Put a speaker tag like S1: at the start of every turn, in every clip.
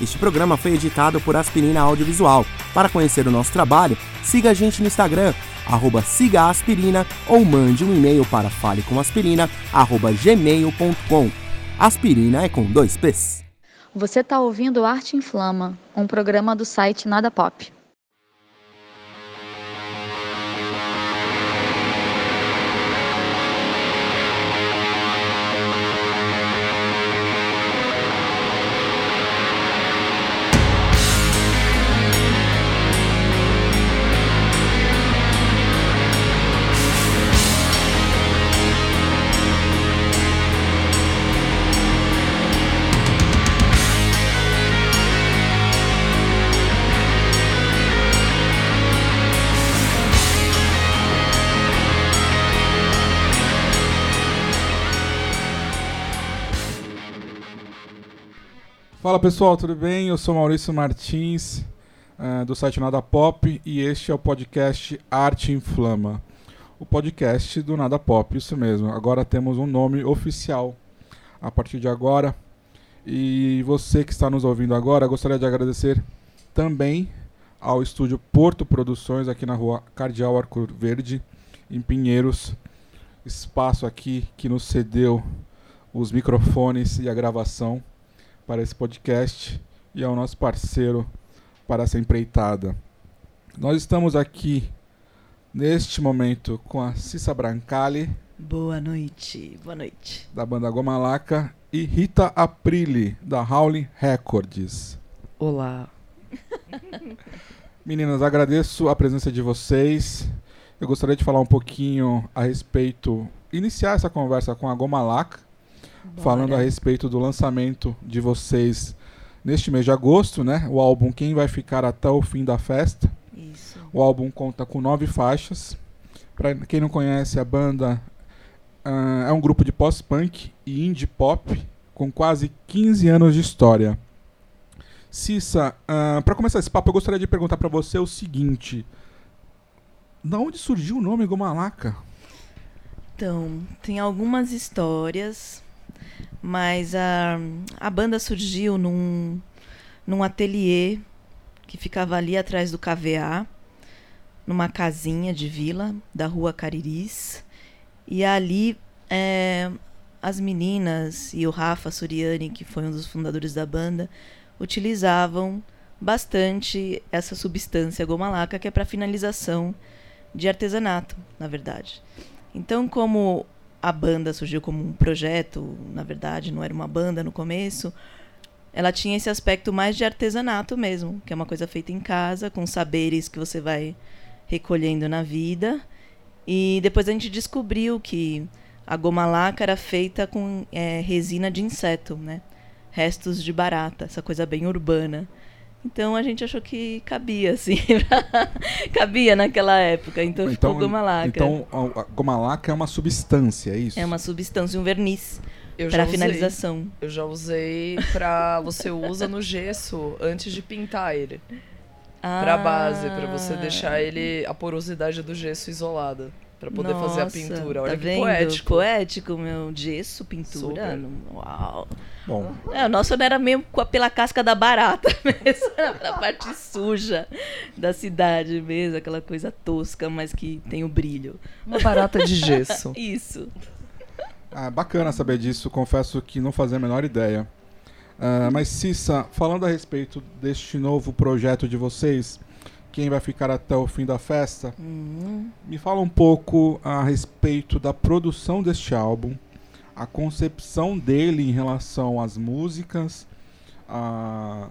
S1: Este programa foi editado por Aspirina Audiovisual. Para conhecer o nosso trabalho, siga a gente no Instagram, arroba sigaaspirina ou mande um e-mail para falecomaspirina.gmail.com. Aspirina é com dois P's.
S2: Você está ouvindo Arte Inflama, um programa do site Nada Pop.
S3: Fala pessoal, tudo bem? Eu sou Maurício Martins, uh, do site Nada Pop, e este é o podcast Arte Inflama. O podcast do Nada Pop, isso mesmo. Agora temos um nome oficial a partir de agora. E você que está nos ouvindo agora, gostaria de agradecer também ao estúdio Porto Produções, aqui na rua Cardeal Arco Verde, em Pinheiros. Espaço aqui que nos cedeu os microfones e a gravação para esse podcast e é o nosso parceiro para essa empreitada. Nós estamos aqui neste momento com a Cissa Brancali.
S4: Boa noite, boa noite.
S3: Da banda Gomalaca e Rita Aprile, da Howling Records.
S4: Olá.
S3: Meninas, agradeço a presença de vocês. Eu gostaria de falar um pouquinho a respeito, iniciar essa conversa com a Gomalaca, Bora. falando a respeito do lançamento de vocês neste mês de agosto, né? O álbum Quem Vai Ficar Até o Fim da Festa.
S4: Isso.
S3: O álbum conta com nove faixas. Para quem não conhece, a banda uh, é um grupo de post-punk e indie pop com quase 15 anos de história. Cissa, uh, para começar esse papo, eu gostaria de perguntar para você o seguinte: da onde surgiu o nome Gomalaca?
S4: Então, tem algumas histórias mas a, a banda surgiu num, num ateliê que ficava ali atrás do KVA, numa casinha de vila da rua Cariris. E ali é, as meninas e o Rafa Suriani, que foi um dos fundadores da banda, utilizavam bastante essa substância gomalaca, que é para finalização de artesanato, na verdade. Então, como a banda surgiu como um projeto, na verdade, não era uma banda no começo. Ela tinha esse aspecto mais de artesanato mesmo, que é uma coisa feita em casa, com saberes que você vai recolhendo na vida. E depois a gente descobriu que a goma laca era feita com é, resina de inseto, né? Restos de barata, essa coisa bem urbana. Então a gente achou que cabia, assim. cabia naquela época. Então, então ficou goma laca.
S3: Então a goma laca é uma substância, é isso?
S4: É uma substância, um verniz. Para finalização.
S5: Eu já usei para você usa no gesso antes de pintar ele. Ah. Pra base, para você deixar ele a porosidade do gesso isolada para poder
S4: Nossa,
S5: fazer a pintura. Olha
S4: tá
S5: que
S4: vendo?
S5: poético.
S4: Poético, meu. Gesso, pintura.
S5: Super.
S4: Uau.
S3: Bom.
S4: É, o nosso era mesmo pela casca da barata mesmo, a parte suja da cidade mesmo, aquela coisa tosca, mas que tem o brilho.
S5: Uma barata de gesso.
S4: Isso.
S3: Ah, bacana saber disso, confesso que não fazia a menor ideia. Uh, mas Cissa, falando a respeito deste novo projeto de vocês, quem vai ficar até o fim da festa.
S4: Uhum.
S3: Me fala um pouco a respeito da produção deste álbum, a concepção dele em relação às músicas, a,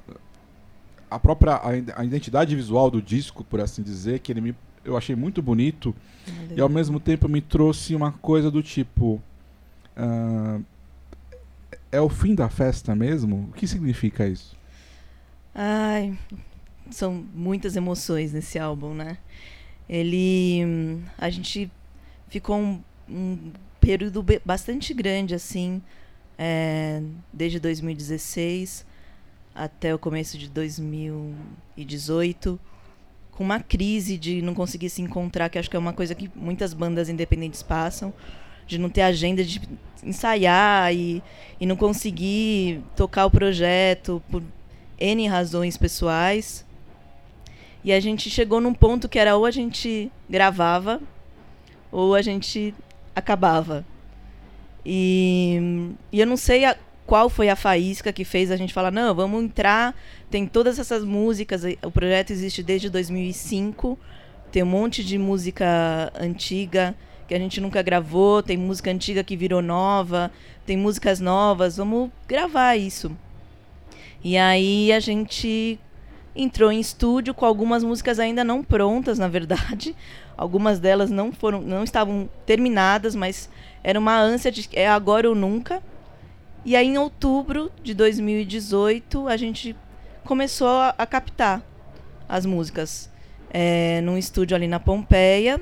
S3: a própria a, a identidade visual do disco, por assim dizer, que ele me, eu achei muito bonito e ao mesmo tempo me trouxe uma coisa do tipo uh, é o fim da festa mesmo? O que significa isso?
S4: Ai, são muitas emoções nesse álbum, né? Ele. A gente ficou um, um período bastante grande, assim, é, desde 2016 até o começo de 2018, com uma crise de não conseguir se encontrar, que acho que é uma coisa que muitas bandas independentes passam, de não ter agenda de ensaiar e, e não conseguir tocar o projeto por N razões pessoais. E a gente chegou num ponto que era ou a gente gravava ou a gente acabava. E, e eu não sei a, qual foi a faísca que fez a gente falar: não, vamos entrar. Tem todas essas músicas. O projeto existe desde 2005. Tem um monte de música antiga que a gente nunca gravou. Tem música antiga que virou nova. Tem músicas novas. Vamos gravar isso. E aí a gente entrou em estúdio com algumas músicas ainda não prontas, na verdade. Algumas delas não foram, não estavam terminadas, mas era uma ânsia de é agora ou nunca. E aí em outubro de 2018 a gente começou a, a captar as músicas é, num estúdio ali na Pompeia.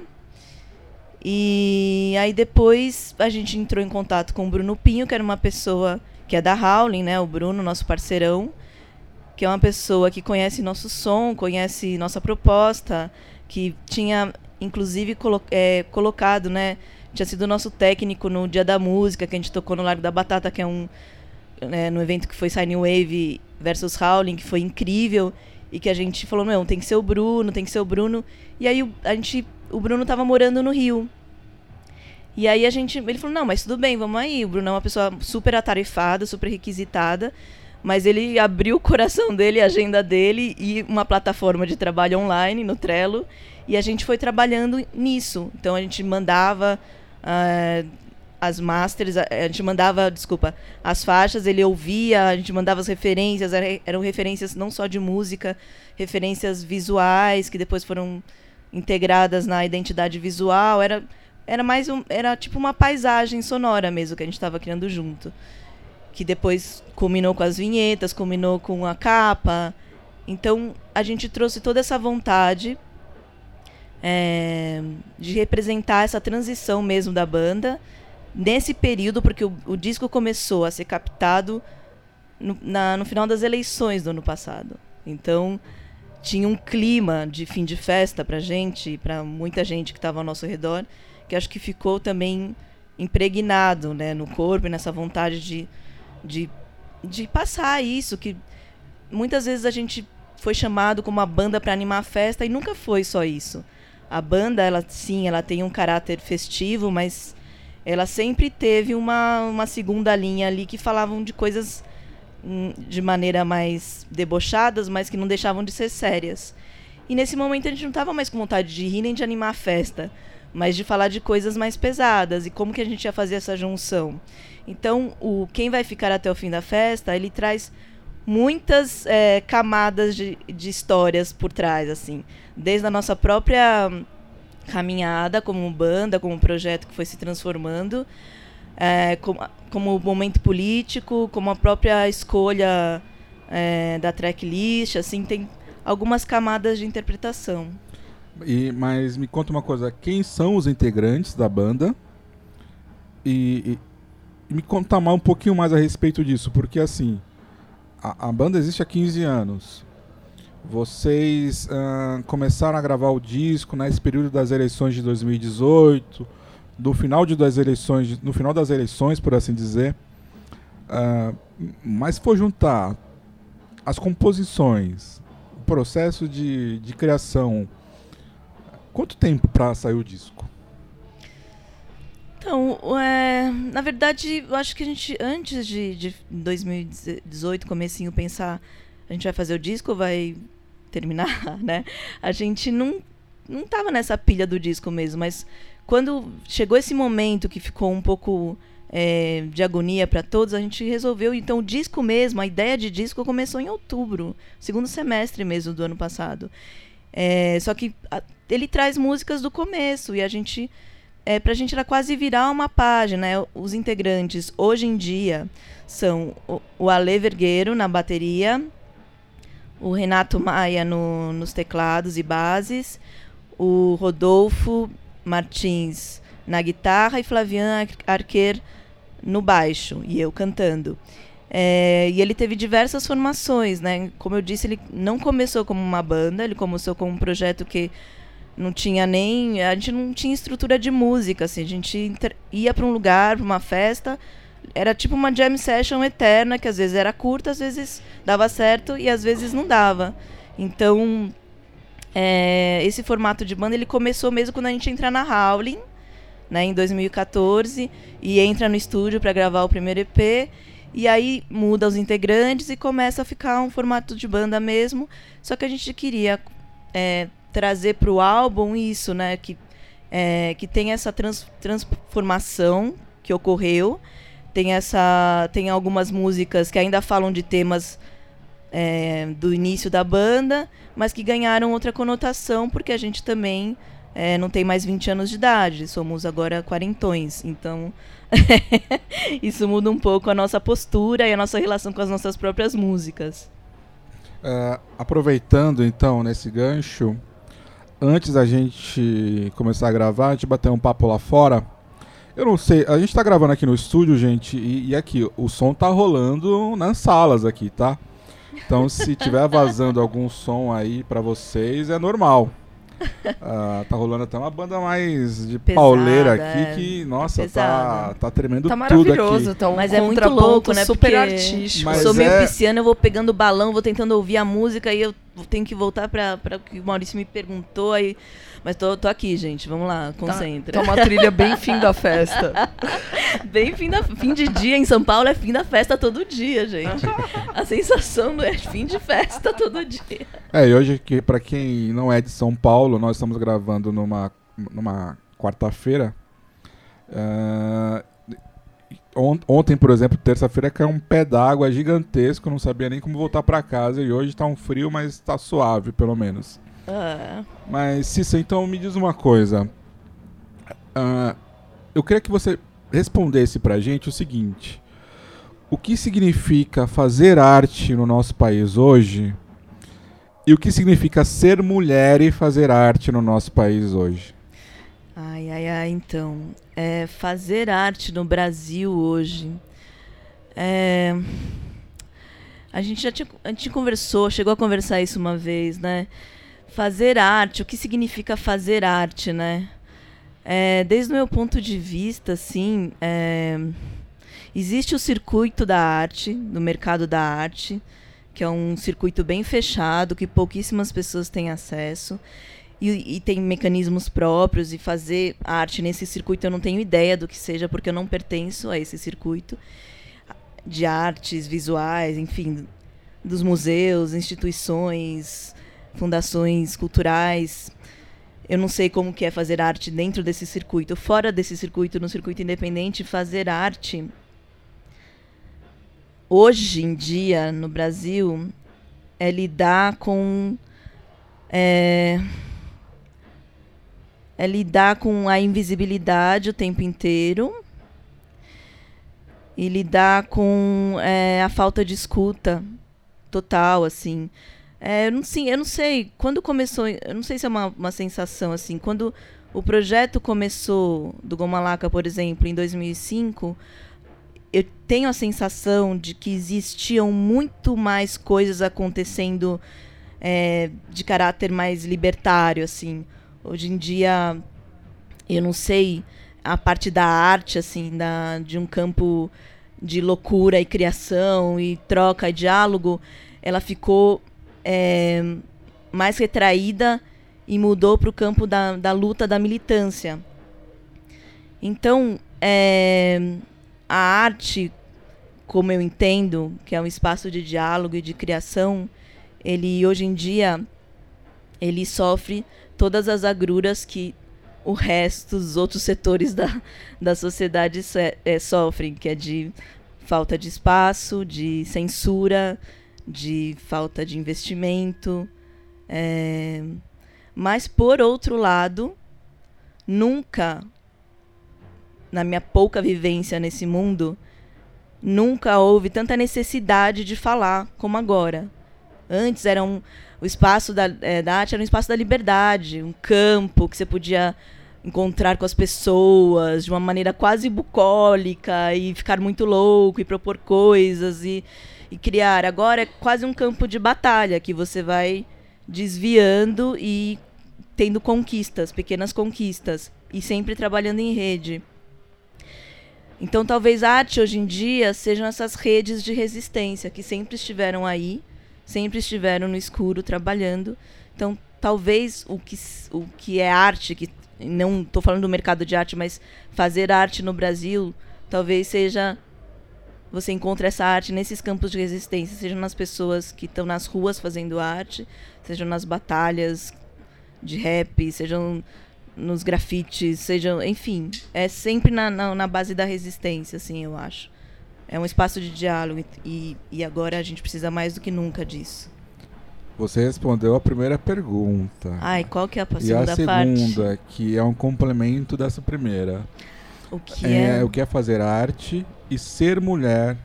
S4: E aí depois a gente entrou em contato com o Bruno Pinho, que era uma pessoa que é da Howling, né? O Bruno, nosso parceirão, que é uma pessoa que conhece nosso som, conhece nossa proposta, que tinha inclusive colo é, colocado, né? Tinha sido nosso técnico no Dia da Música, que a gente tocou no Largo da Batata, que é um né, no evento que foi Signing Wave versus Howling, que foi incrível e que a gente falou, não, tem que ser o Bruno, tem que ser o Bruno. E aí a gente, o Bruno tava morando no Rio. E aí a gente, ele falou, não, mas tudo bem, vamos aí. O Bruno é uma pessoa super atarefada, super requisitada, mas ele abriu o coração dele, a agenda dele e uma plataforma de trabalho online no Trello. E a gente foi trabalhando nisso. Então a gente mandava uh, as masters, a, gente mandava, desculpa, as faixas, ele ouvia, a gente mandava as referências, eram referências não só de música, referências visuais que depois foram integradas na identidade visual. Era era mais um, era tipo uma paisagem sonora mesmo que a gente estava criando junto. Que depois culminou com as vinhetas, culminou com a capa. Então a gente trouxe toda essa vontade é, de representar essa transição mesmo da banda nesse período, porque o, o disco começou a ser captado no, na, no final das eleições do ano passado. Então tinha um clima de fim de festa para gente, para muita gente que estava ao nosso redor que acho que ficou também impregnado né, no corpo, nessa vontade de, de, de passar isso, que muitas vezes a gente foi chamado como uma banda para animar a festa e nunca foi só isso. A banda, ela sim, ela tem um caráter festivo, mas ela sempre teve uma, uma segunda linha ali que falavam de coisas hum, de maneira mais debochadas, mas que não deixavam de ser sérias. E nesse momento a gente não estava mais com vontade de rir nem de animar a festa mas de falar de coisas mais pesadas e como que a gente ia fazer essa junção. Então, o quem vai ficar até o fim da festa, ele traz muitas é, camadas de, de histórias por trás, assim, desde a nossa própria caminhada como banda, como projeto que foi se transformando, é, como, como momento político, como a própria escolha é, da tracklist, assim, tem algumas camadas de interpretação.
S3: E, mas me conta uma coisa, quem são os integrantes da banda? E, e, me conta mais um pouquinho mais a respeito disso, porque assim, a, a banda existe há 15 anos. Vocês uh, começaram a gravar o disco nesse período das eleições de 2018, do final de das eleições, no final das eleições, por assim dizer. Uh, mas se for juntar as composições, o processo de, de criação, Quanto tempo para sair o disco?
S4: Então, é, na verdade, eu acho que a gente, antes de, de 2018, comecinho, pensar a gente vai fazer o disco vai terminar, né? A gente não, não tava nessa pilha do disco mesmo, mas quando chegou esse momento que ficou um pouco é, de agonia para todos, a gente resolveu. Então, o disco mesmo, a ideia de disco começou em outubro, segundo semestre mesmo do ano passado. É, só que a, ele traz músicas do começo e a gente é, pra gente era quase virar uma página. Né? Os integrantes hoje em dia são o, o Ale Vergueiro na bateria, o Renato Maia no, nos teclados e bases, o Rodolfo Martins na guitarra e Flavian Arquer no baixo e eu cantando. É, e ele teve diversas formações, né? Como eu disse, ele não começou como uma banda, ele começou como um projeto que não tinha nem. A gente não tinha estrutura de música, assim. A gente ia para um lugar, para uma festa, era tipo uma jam session eterna, que às vezes era curta, às vezes dava certo e às vezes não dava. Então, é, esse formato de banda ele começou mesmo quando a gente entra na Howling, né, em 2014, e entra no estúdio para gravar o primeiro EP. E aí muda os integrantes e começa a ficar um formato de banda mesmo. Só que a gente queria é, trazer para o álbum isso, né? Que, é, que tem essa trans, transformação que ocorreu. Tem, essa, tem algumas músicas que ainda falam de temas é, do início da banda, mas que ganharam outra conotação, porque a gente também é, não tem mais 20 anos de idade, somos agora quarentões. Então, isso muda um pouco a nossa postura e a nossa relação com as nossas próprias músicas.
S3: Uh, aproveitando então nesse gancho, antes da gente começar a gravar, a gente bateu um papo lá fora. Eu não sei, a gente tá gravando aqui no estúdio, gente, e, e aqui, o som tá rolando nas salas aqui, tá? Então se tiver vazando algum som aí para vocês, é normal. Uh, tá rolando até uma banda mais de Pesada, pauleira aqui é. que, nossa, tá, tá tremendo tá tudo aqui.
S4: Tá um Mas é muito louco, né?
S5: Super artístico.
S4: Mas eu sou meio é... pisciana, eu vou pegando balão, vou tentando ouvir a música e eu tenho que voltar para o que o Maurício me perguntou aí. Mas tô, tô aqui, gente. Vamos lá, tá, concentra.
S5: Tá, tá uma trilha bem fim da festa.
S4: bem fim, da, fim de dia em São Paulo é fim da festa todo dia, gente. A sensação é fim de festa todo dia.
S3: É, e hoje, que, pra quem não é de São Paulo, nós estamos gravando numa, numa quarta-feira. Uh, ontem, por exemplo, terça-feira, caiu um pé d'água gigantesco, não sabia nem como voltar para casa. E hoje tá um frio, mas tá suave, pelo menos. Ah. Mas, Cissa, então me diz uma coisa. Uh, eu queria que você respondesse pra gente o seguinte. O que significa fazer arte no nosso país hoje? E o que significa ser mulher e fazer arte no nosso país hoje?
S4: Ai, ai, ai, então. É, fazer arte no Brasil hoje. É... A gente já tinha, a gente conversou, chegou a conversar isso uma vez, né? Fazer arte, o que significa fazer arte, né? É, desde o meu ponto de vista, assim, é, existe o circuito da arte, do mercado da arte, que é um circuito bem fechado, que pouquíssimas pessoas têm acesso. E, e, tem mecanismos próprios e fazer arte nesse circuito eu não tenho ideia do que seja porque eu não pertenço a esse circuito de artes visuais enfim dos museus instituições fundações culturais. Eu não sei como que é fazer arte dentro desse circuito. Fora desse circuito, no circuito independente, fazer arte hoje em dia no Brasil é lidar com é, é lidar com a invisibilidade o tempo inteiro e lidar com é, a falta de escuta total assim é, eu, não, sim, eu não sei. Quando começou. Eu não sei se é uma, uma sensação assim. Quando o projeto começou do Gomalaca, por exemplo, em 2005, eu tenho a sensação de que existiam muito mais coisas acontecendo é, de caráter mais libertário, assim. Hoje em dia, eu não sei a parte da arte, assim, da, de um campo de loucura e criação e troca e diálogo, ela ficou é, mais retraída e mudou para o campo da, da luta da militância. Então, é, a arte, como eu entendo, que é um espaço de diálogo e de criação, ele hoje em dia ele sofre todas as agruras que o resto dos outros setores da, da sociedade é, sofrem, que é de falta de espaço, de censura, de falta de investimento. É... Mas, por outro lado, nunca, na minha pouca vivência nesse mundo, nunca houve tanta necessidade de falar como agora. Antes era um, o espaço da, é, da arte era um espaço da liberdade, um campo que você podia encontrar com as pessoas de uma maneira quase bucólica e ficar muito louco e propor coisas e e criar. Agora é quase um campo de batalha que você vai desviando e tendo conquistas, pequenas conquistas e sempre trabalhando em rede. Então, talvez a arte hoje em dia sejam essas redes de resistência que sempre estiveram aí, sempre estiveram no escuro trabalhando. Então, talvez o que, o que é arte, que não estou falando do mercado de arte, mas fazer arte no Brasil, talvez seja você encontra essa arte nesses campos de resistência, seja nas pessoas que estão nas ruas fazendo arte, sejam nas batalhas de rap, sejam nos grafites, sejam, enfim, é sempre na, na, na, base da resistência, assim, eu acho. É um espaço de diálogo e, e agora a gente precisa mais do que nunca disso.
S3: Você respondeu a primeira pergunta.
S4: Ai, qual que é a
S3: segunda
S4: parte?
S3: E a segunda, parte? que é um complemento dessa primeira.
S4: O que
S3: é,
S4: é...
S3: O que é fazer arte e ser mulher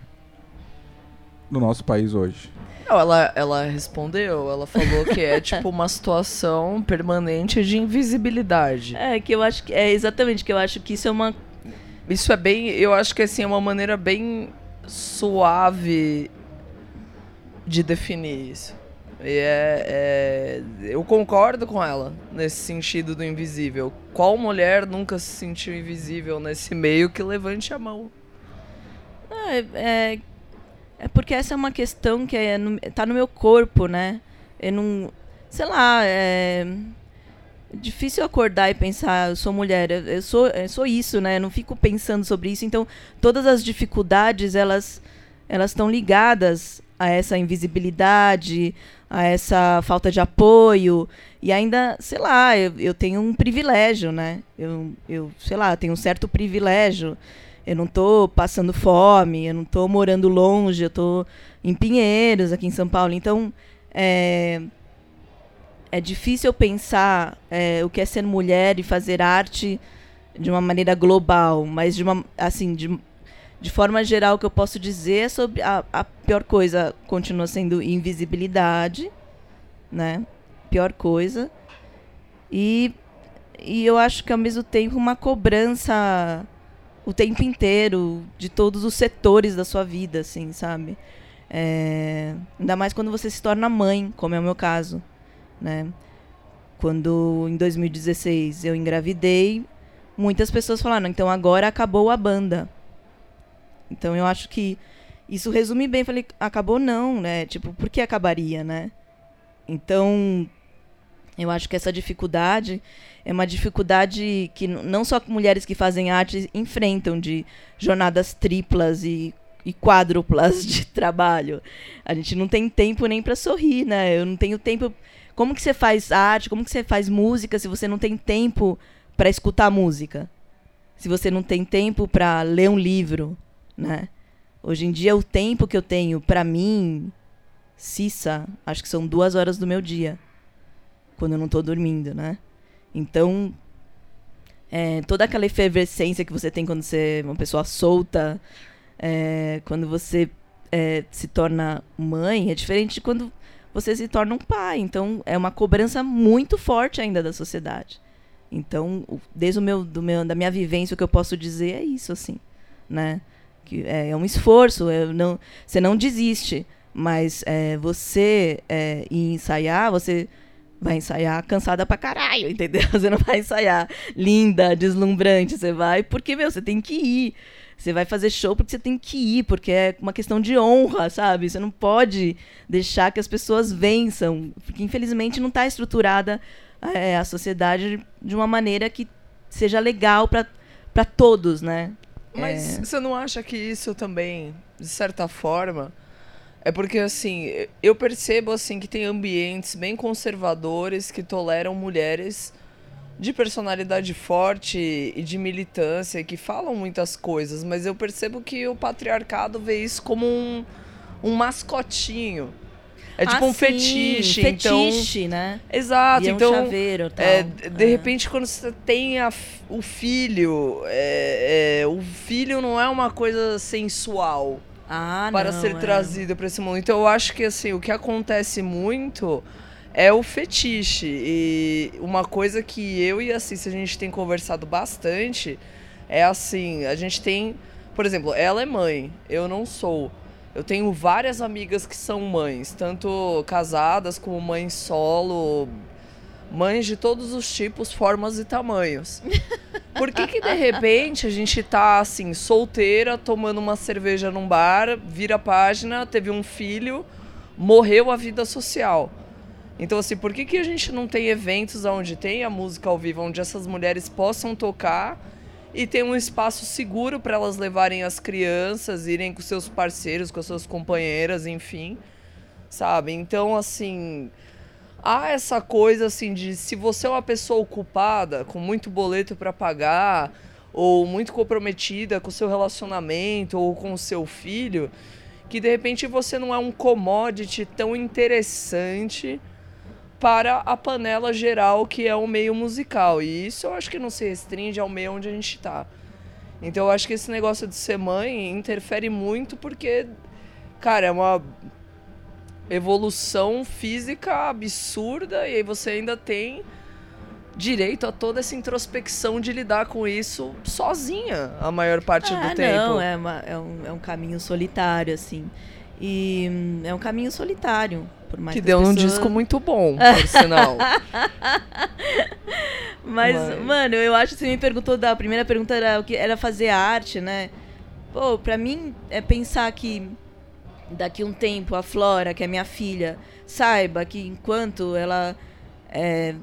S3: no nosso país hoje.
S5: Não, ela, ela respondeu, ela falou que é tipo uma situação permanente de invisibilidade.
S4: É, que eu acho que. É exatamente, que eu acho que isso é uma.
S5: Isso é bem. Eu acho que assim, é uma maneira bem suave de definir isso. E é, é, eu concordo com ela nesse sentido do invisível. Qual mulher nunca se sentiu invisível nesse meio que levante a mão?
S4: É, é, é porque essa é uma questão que é no, tá no meu corpo, né? Eu não. Sei lá, é difícil acordar e pensar, eu sou mulher, eu sou, eu sou isso, né? Eu não fico pensando sobre isso. Então, todas as dificuldades, elas elas estão ligadas a essa invisibilidade, a essa falta de apoio. E ainda, sei lá, eu, eu tenho um privilégio, né? Eu, eu, sei lá, tenho um certo privilégio eu não estou passando fome, eu não estou morando longe, eu estou em Pinheiros, aqui em São Paulo. Então, é, é difícil pensar é, o que é ser mulher e fazer arte de uma maneira global, mas de uma assim de, de forma geral o que eu posso dizer é sobre a, a pior coisa continua sendo invisibilidade, né? Pior coisa. E, e eu acho que ao mesmo tempo uma cobrança o tempo inteiro, de todos os setores da sua vida, assim, sabe? É, ainda mais quando você se torna mãe, como é o meu caso, né? Quando em 2016 eu engravidei, muitas pessoas falaram, então agora acabou a banda. Então eu acho que isso resume bem, falei, acabou não, né? Tipo, por que acabaria, né? Então, eu acho que essa dificuldade é uma dificuldade que não só mulheres que fazem arte enfrentam de jornadas triplas e, e quádruplas de trabalho. A gente não tem tempo nem para sorrir, né? Eu não tenho tempo. Como que você faz arte? Como que você faz música se você não tem tempo para escutar música? Se você não tem tempo para ler um livro, né? Hoje em dia o tempo que eu tenho para mim, Cissa, acho que são duas horas do meu dia, quando eu não estou dormindo, né? Então, é, toda aquela efervescência que você tem quando você é uma pessoa solta, é, quando você é, se torna mãe, é diferente de quando você se torna um pai. Então, é uma cobrança muito forte ainda da sociedade. Então, desde o meu, do meu, da minha vivência, o que eu posso dizer é isso, assim, né? Que é, é um esforço, não, você não desiste, mas é, você é, ensaiar, você vai ensaiar cansada pra caralho, entendeu? Você não vai ensaiar linda, deslumbrante, você vai porque, meu, você tem que ir. Você vai fazer show porque você tem que ir, porque é uma questão de honra, sabe? Você não pode deixar que as pessoas vençam, porque infelizmente não está estruturada é, a sociedade de uma maneira que seja legal para todos, né?
S5: Mas é... você não acha que isso também, de certa forma, é porque, assim, eu percebo, assim, que tem ambientes bem conservadores que toleram mulheres de personalidade forte e de militância que falam muitas coisas, mas eu percebo que o patriarcado vê isso como um, um mascotinho. É tipo
S4: ah,
S5: um fetiche,
S4: fetiche,
S5: então...
S4: né?
S5: Exato,
S4: é um
S5: então...
S4: chaveiro, tal.
S5: É, de é. repente, quando você tem a, o filho, é, é, o filho não é uma coisa sensual
S4: ah,
S5: para
S4: não,
S5: ser
S4: é.
S5: trazido para esse mundo. Então eu acho que assim, o que acontece muito é o fetiche. E uma coisa que eu e a Cissa a gente tem conversado bastante é assim, a gente tem, por exemplo, ela é mãe, eu não sou. Eu tenho várias amigas que são mães, tanto casadas como mães solo, mães de todos os tipos, formas e tamanhos. Por que, que de repente a gente tá assim, solteira, tomando uma cerveja num bar, vira a página, teve um filho, morreu a vida social? Então, assim, por que, que a gente não tem eventos onde tem a música ao vivo, onde essas mulheres possam tocar e tem um espaço seguro para elas levarem as crianças, irem com seus parceiros, com as suas companheiras, enfim, sabe? Então, assim, há essa coisa assim de se você é uma pessoa ocupada, com muito boleto para pagar, ou muito comprometida com seu relacionamento ou com o seu filho, que de repente você não é um commodity tão interessante para a panela geral que é o meio musical. E isso eu acho que não se restringe ao meio onde a gente está. Então eu acho que esse negócio de ser mãe interfere muito porque, cara, é uma evolução física absurda e aí você ainda tem direito a toda essa introspecção de lidar com isso sozinha a maior parte
S4: ah,
S5: do tempo.
S4: Não, é, uma, é, um, é um caminho solitário, assim. E hum, é um caminho solitário. Por mais
S5: que,
S4: que
S5: deu
S4: as
S5: um
S4: pessoas-
S5: disco muito bom, por sinal.
S4: Mas,
S5: Mas-
S4: mano, eu acho que você me perguntou da a primeira pergunta era o que era fazer arte, né? Pô, pra mim é pensar que daqui um tempo a Flora, que é minha filha, saiba que enquanto ela é,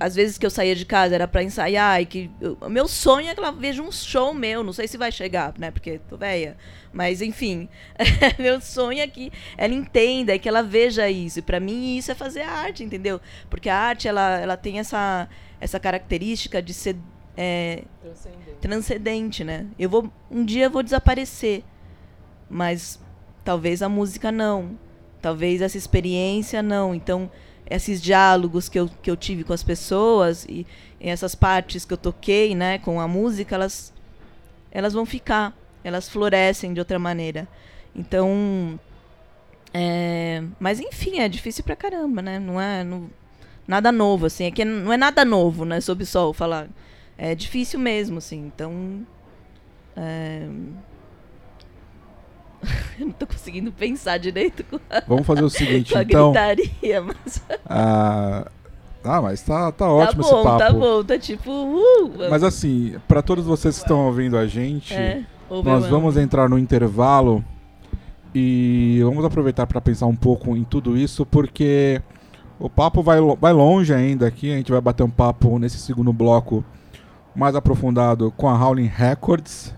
S4: às vezes que eu saía de casa era pra ensaiar e que eu- o meu sonho é que ela veja um show meu, não sei se vai chegar, né? Porque tô velha, mas enfim, meu sonho é que ela entenda e que ela veja isso. E pra mim isso é fazer arte, entendeu? Porque a arte ela, ela tem essa essa característica de ser é, transcendente, né? Eu vou um dia eu vou desaparecer, mas talvez a música não, talvez essa experiência não. Então esses diálogos que eu, que eu tive com as pessoas e, e essas partes que eu toquei, né, com a música, elas elas vão ficar, elas florescem de outra maneira. Então, é, mas enfim, é difícil pra caramba, né? Não é não- nada novo assim, é que não é nada novo, né, sob sol falar. É difícil mesmo, assim. Então, é, eu não tô conseguindo pensar direito com a,
S3: Vamos fazer o seguinte, então.
S4: gritaria, mas
S3: Ah, ah, mas tá, tá
S4: tá
S3: ótimo esse
S4: bom,
S3: papo.
S4: tá bom, tá tipo, uh,
S3: Mas assim, pra todos vocês que estão ouvindo a gente,
S4: é,
S3: nós vamos entrar no intervalo e vamos aproveitar para pensar um pouco em tudo isso, porque o papo vai, vai longe ainda aqui. A gente vai bater um papo nesse segundo bloco mais aprofundado com a Howling Records,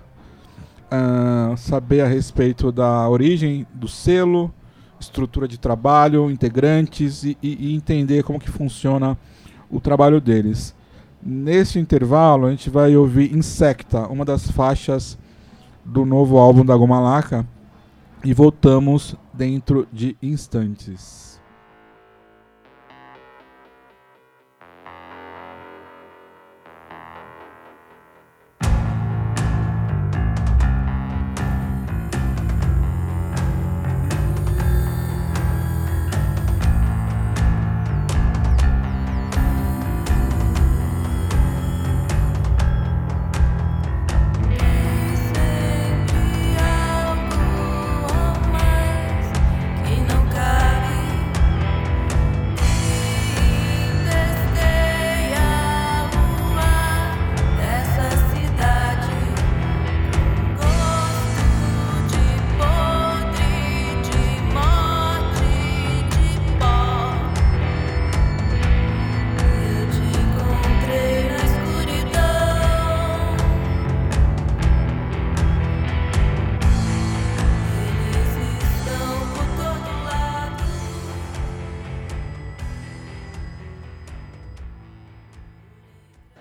S3: ah, saber a respeito da origem do selo, estrutura de trabalho, integrantes e, e- entender como que funciona o trabalho deles. Nesse intervalo, a gente vai ouvir Insecta, uma das faixas do novo álbum da Gomalaca, e voltamos dentro de instantes.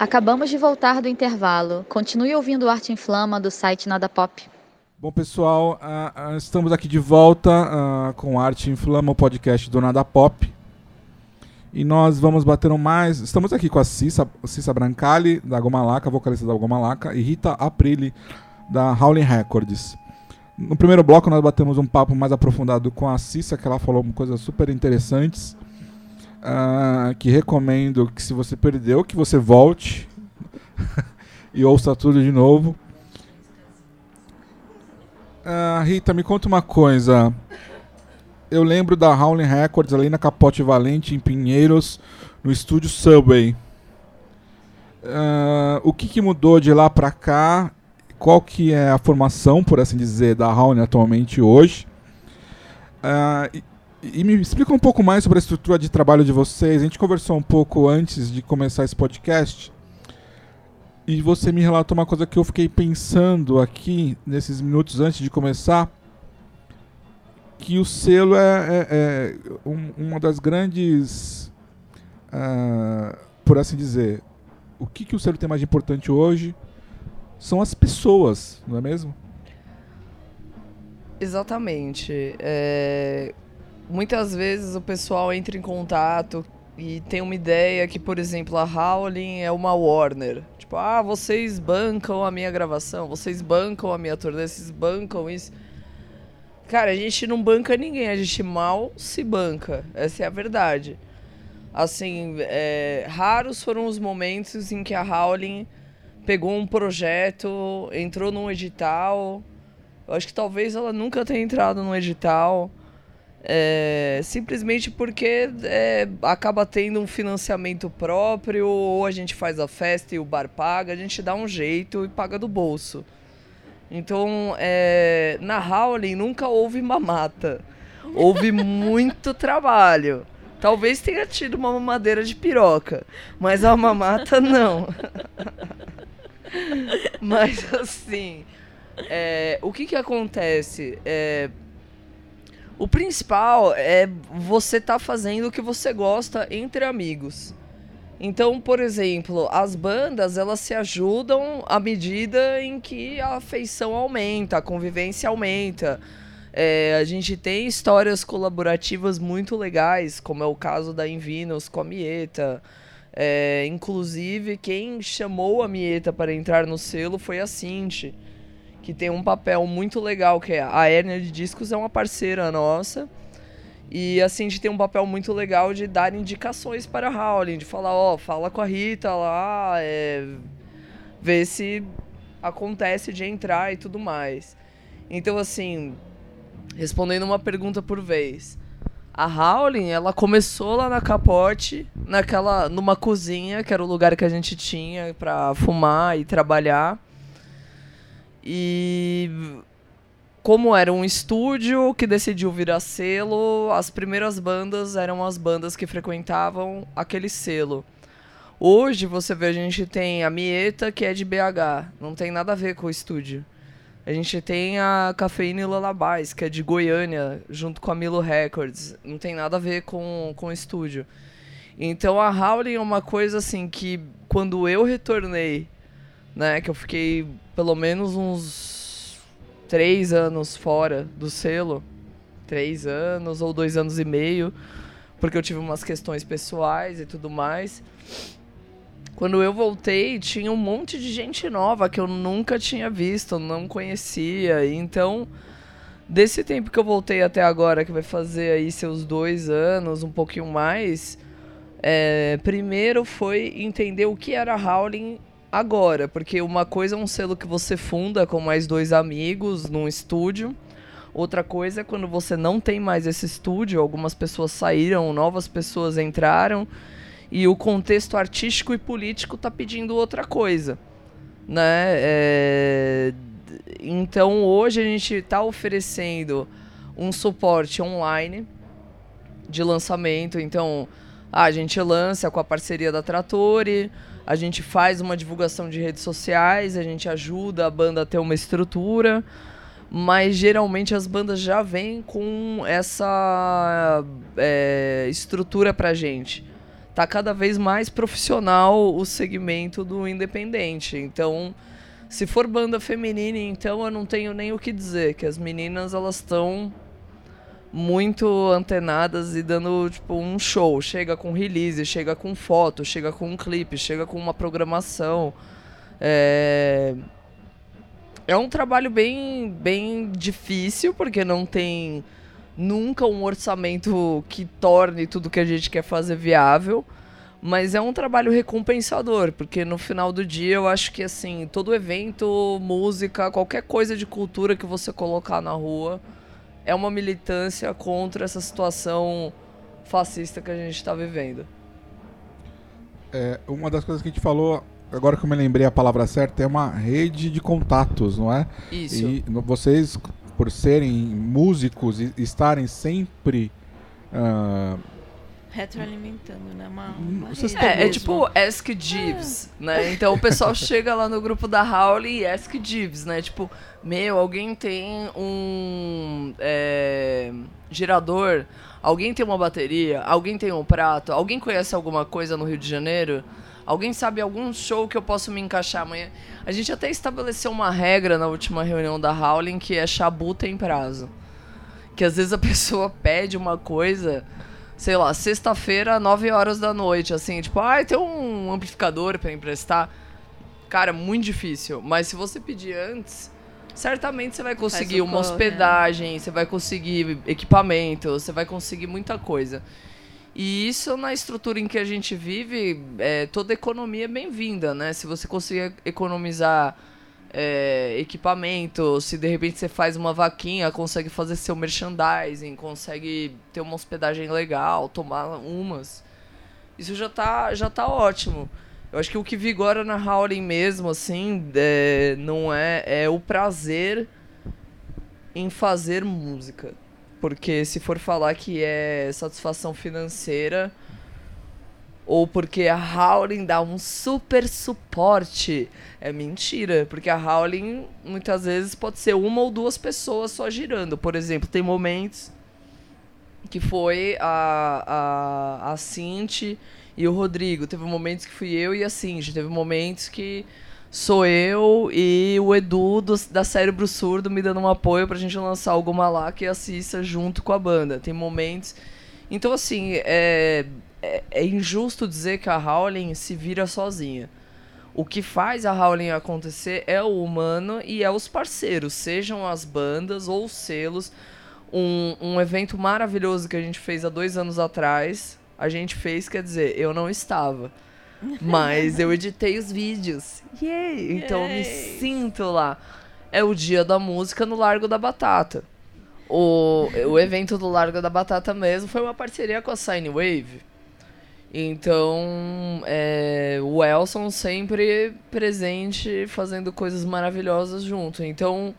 S2: Acabamos de voltar do intervalo. Continue ouvindo Arte em Flama do site Nada Pop.
S3: Bom, pessoal, ah, ah, estamos aqui de volta ah, com Arte Inflama, o podcast do Nada Pop. E nós vamos bater um mais. Estamos aqui com a Cissa, Cissa Brancali, da Gomalaca, vocalista da Gomalaca, e Rita Aprile, da Howling Records. No primeiro bloco, nós batemos um papo mais aprofundado com a Cissa, que ela falou coisas super interessantes. Ah, que recomendo que, se você perdeu, que você volte e ouça tudo de novo. Ah, Rita, me conta uma coisa. Eu lembro da Howling Records ali na Capote Valente, em Pinheiros, no estúdio Subway. ah, o que, que mudou de lá pra cá? Qual que é a formação, por assim dizer, da Howling atualmente hoje? Ah, e, me explica um pouco mais sobre a estrutura de trabalho de vocês. A gente conversou um pouco antes de começar esse podcast. E você me relatou uma coisa que eu fiquei pensando aqui, nesses minutos antes de começar, que o selo é, é- é um- uma das grandes, ah, por assim dizer, o que, que o selo tem mais de importante hoje são as pessoas, não é mesmo?
S5: Exatamente. É, Muitas vezes o pessoal entra em contato e tem uma ideia que, por exemplo, a Howling é uma Warner. Tipo, ah, vocês bancam a minha gravação, vocês bancam a minha turnê, vocês bancam isso. Cara, a gente não banca ninguém, a gente mal se banca. Essa é a verdade. Assim, é, raros foram os momentos em que a Howling pegou um projeto, entrou num edital. Eu acho que talvez ela nunca tenha entrado num edital. É, simplesmente porque é, acaba tendo um financiamento próprio, ou a gente faz a festa e o bar paga, a gente dá um jeito e paga do bolso. Então, é, na Howling nunca houve mamata. Houve muito trabalho. Talvez tenha tido uma mamadeira de piroca, mas a mamata não. mas assim, é, o que que acontece? É, o principal é você tá fazendo o que você gosta entre amigos. Então, por exemplo, as bandas elas se ajudam à medida em que a afeição aumenta, a convivência aumenta. É, a gente tem histórias colaborativas muito legais, como é o caso da Invinos com a Mieta. É, inclusive, quem chamou a Mieta para entrar no selo foi a Cinti, que tem um papel muito legal, que é a Hérnia de Discos é uma parceira nossa. E a Cindy tem um papel muito legal de dar indicações para a Howling, de falar, ó, fala com a Rita lá, é, ver se acontece de entrar e tudo mais. Então, assim, respondendo uma pergunta por vez. A Howling, ela começou lá na Capote, naquela, numa cozinha, que era o lugar que a gente tinha para fumar e trabalhar. E como era um estúdio que decidiu virar selo, as primeiras bandas eram as bandas que frequentavam aquele selo. Hoje você vê, a gente tem a Mieta, que é de BH, não tem nada a ver com o estúdio. A gente tem a Cafeína e Lullabies, que é de Goiânia, junto com a Milo Records. Não tem nada a ver com, com o estúdio. Então a Howling é uma coisa assim que quando eu retornei, né, que eu fiquei pelo menos uns três anos fora do selo, três anos ou dois anos e meio, porque eu tive umas questões pessoais e tudo mais. Quando eu voltei, tinha um monte de gente nova que eu nunca tinha visto, não conhecia. Então, desse tempo que eu voltei até agora, que vai fazer aí seus dois anos, um pouquinho mais, é, primeiro foi entender o que era Howling agora, porque uma coisa é um selo que você funda com mais dois amigos num estúdio. Outra coisa é quando você não tem mais esse estúdio, algumas pessoas saíram, novas pessoas entraram e o contexto artístico e político tá pedindo outra coisa, né? É, Então hoje a gente está oferecendo um suporte online de lançamento. Então ah, a gente lança com a parceria da Trattori, a gente faz uma divulgação de redes sociais, a gente ajuda a banda a ter uma estrutura, mas geralmente as bandas já vêm com essa é, estrutura pra gente. Tá cada vez mais profissional o segmento do independente. Então, se for banda feminina, então eu não tenho nem o que dizer, que as meninas elas estão muito antenadas e dando tipo um show, chega com release, chega com foto, chega com um clipe, chega com uma programação. É, é um trabalho bem bem difícil porque não tem nunca um orçamento que torne tudo que a gente quer fazer viável. Mas é um trabalho recompensador, porque no final do dia eu acho que assim, todo evento, música, qualquer coisa de cultura que você colocar na rua é uma militância contra essa situação fascista que a gente está vivendo.
S3: É, uma das coisas que a gente falou agora que eu me lembrei a palavra certa, é uma rede de contatos, não é?
S5: Isso.
S3: E vocês, por serem músicos e estarem sempre. ah,
S4: Retroalimentando, né? Uma,
S3: Hum,
S4: uma rede
S5: É, é tipo Ask Jeeves, né? Então o pessoal chega lá no grupo da Howley e Ask Jeeves, né? Tipo, meu, alguém tem um é, gerador, alguém tem uma bateria, alguém tem um prato, alguém conhece alguma coisa no Rio de Janeiro? Alguém sabe algum show que eu posso me encaixar amanhã? A gente até estabeleceu uma regra na última reunião da Howling que é chabu tem prazo. Que às vezes a pessoa pede uma coisa sei lá, sexta-feira, 9 horas da noite, assim, tipo, ah, tem um amplificador pra emprestar. Cara, muito difícil. Mas se você pedir antes, certamente você vai conseguir
S4: o
S5: uma
S4: corre,
S5: hospedagem, você vai conseguir equipamento, você vai conseguir muita coisa. E isso na estrutura em que a gente vive, é, toda economia é bem-vinda, né? Se você conseguir economizar é, equipamento, se de repente você faz uma vaquinha, consegue fazer seu merchandising, consegue ter uma hospedagem legal, tomar umas. Isso já tá, já tá ótimo. Eu acho que o que vigora na Howling mesmo, assim, é, não é, é o prazer em fazer música. Porque se for falar que é satisfação financeira, ou porque a Howling dá um super suporte. É mentira, porque a Howling muitas vezes pode ser uma ou duas pessoas só girando. Por exemplo, tem momentos que foi a, a, a Cinti e o Rodrigo. Teve momentos que fui eu e a Cinti. Teve momentos que sou eu e o Edu do, da Cérebro Surdo me dando um apoio pra gente lançar alguma lá que assista junto com a banda. Tem momentos. Então, assim, é, é, é injusto dizer que a Howling se vira sozinha. O que faz a Howling acontecer é o humano e é os parceiros, sejam as bandas ou os selos. Um, um evento maravilhoso que a gente fez há dois anos atrás, a gente fez, quer dizer, eu não estava. Mas eu editei os vídeos. Yay! Então eu me
S4: Yay!
S5: sinto lá. É o dia da música no Largo da Batata. O, o evento do Largo da Batata mesmo foi uma parceria com a Sine Wave. Então, é, o Elson sempre presente, fazendo coisas maravilhosas junto. Então,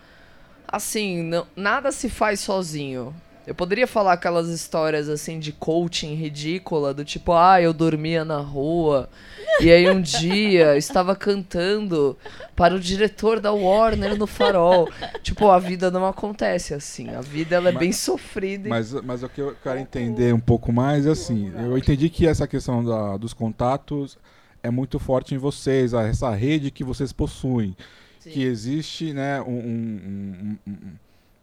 S5: assim, nada se faz sozinho. Eu poderia falar aquelas histórias assim de coaching ridícula, do tipo, ah, eu dormia na rua, e aí um dia estava cantando para o diretor da Warner no farol. Tipo, a vida não acontece assim. A vida ela é
S3: Mas-
S5: bem sofrida.
S3: Mas, mas o que eu quero entender um pouco mais é assim, eu entendi que essa questão da- dos contatos é muito forte em vocês, a- essa rede que vocês possuem, que existe, né, um, um- um- um-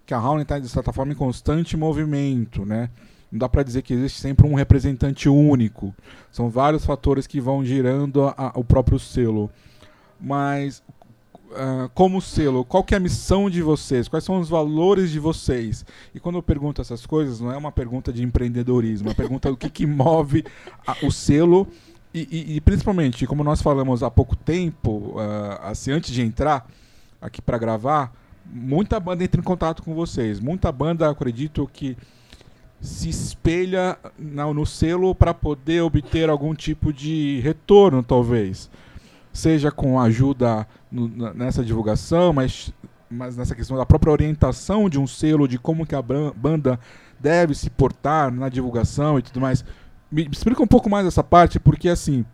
S3: que a Howling está de certa forma em constante movimento, né? Não dá para dizer que existe sempre um representante único. São vários fatores que vão girando a- a- o próprio selo. Mas ah, como selo, qual que é a missão de vocês? Quais são os valores de vocês? E quando eu pergunto essas coisas, não é uma pergunta de empreendedorismo, é uma pergunta do que, que move a- o selo e, e- e principalmente, como nós falamos há pouco tempo, ah, assim, antes de entrar aqui para gravar, muita banda entra em contato com vocês. Muita banda, acredito que se espelha no selo para poder obter algum tipo de retorno, talvez. Seja com ajuda no- nessa divulgação, mas, mas nessa questão da própria orientação de um selo, de como que a banda deve se portar na divulgação e tudo mais. Me explica um pouco mais essa parte, porque assim,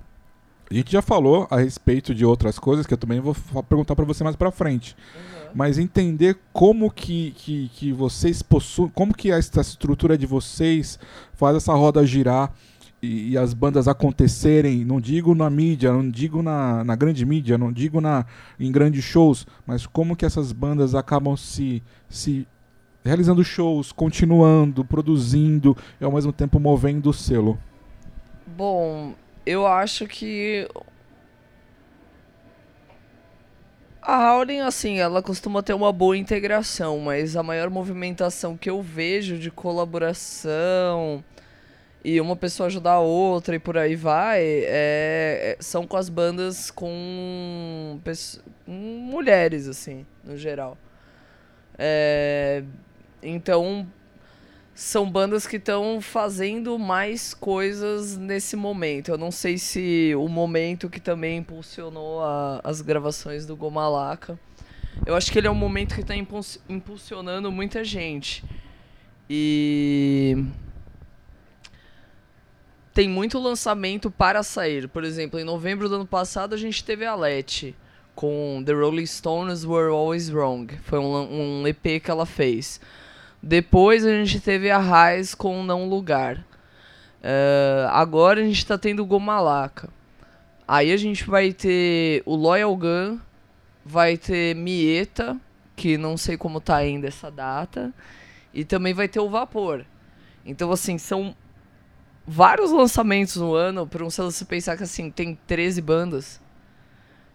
S3: a gente já falou a respeito de outras coisas que eu também vou perguntar para você mais para frente. Mas entender como que, que, que vocês possuem, como que essa estrutura de vocês faz essa roda girar e, e as bandas acontecerem, não digo na mídia, não digo na, na grande mídia, não digo na, em grandes shows, mas como que essas bandas acabam se, se realizando shows, continuando, produzindo e ao mesmo tempo movendo o selo.
S5: Bom, eu acho que a Howling, assim, ela costuma ter uma boa integração, mas a maior movimentação que eu vejo de colaboração e uma pessoa ajudar a outra e por aí vai, é- é- são com as bandas com, com mulheres, assim, no geral. É, então, são bandas que estão fazendo mais coisas nesse momento. Eu não sei se o momento que também impulsionou a- as gravações do Gomalaca. Eu acho que ele é um momento que está impulsionando muita gente. E tem muito lançamento para sair. Por exemplo, em novembro do ano passado a gente teve a Let com The Rolling Stones Were Always Wrong. Foi um, um EP que ela fez. Depois a gente teve a Raiz com Não Lugar. Eh, agora a gente tá tendo Gomalaca. Aí a gente vai ter o Loyal Gun, vai ter Mieta, que não sei como tá ainda essa data, e também vai ter o Vapor. Então, assim, são vários lançamentos no ano, para um selo se pensar que, assim, tem 13 bandas.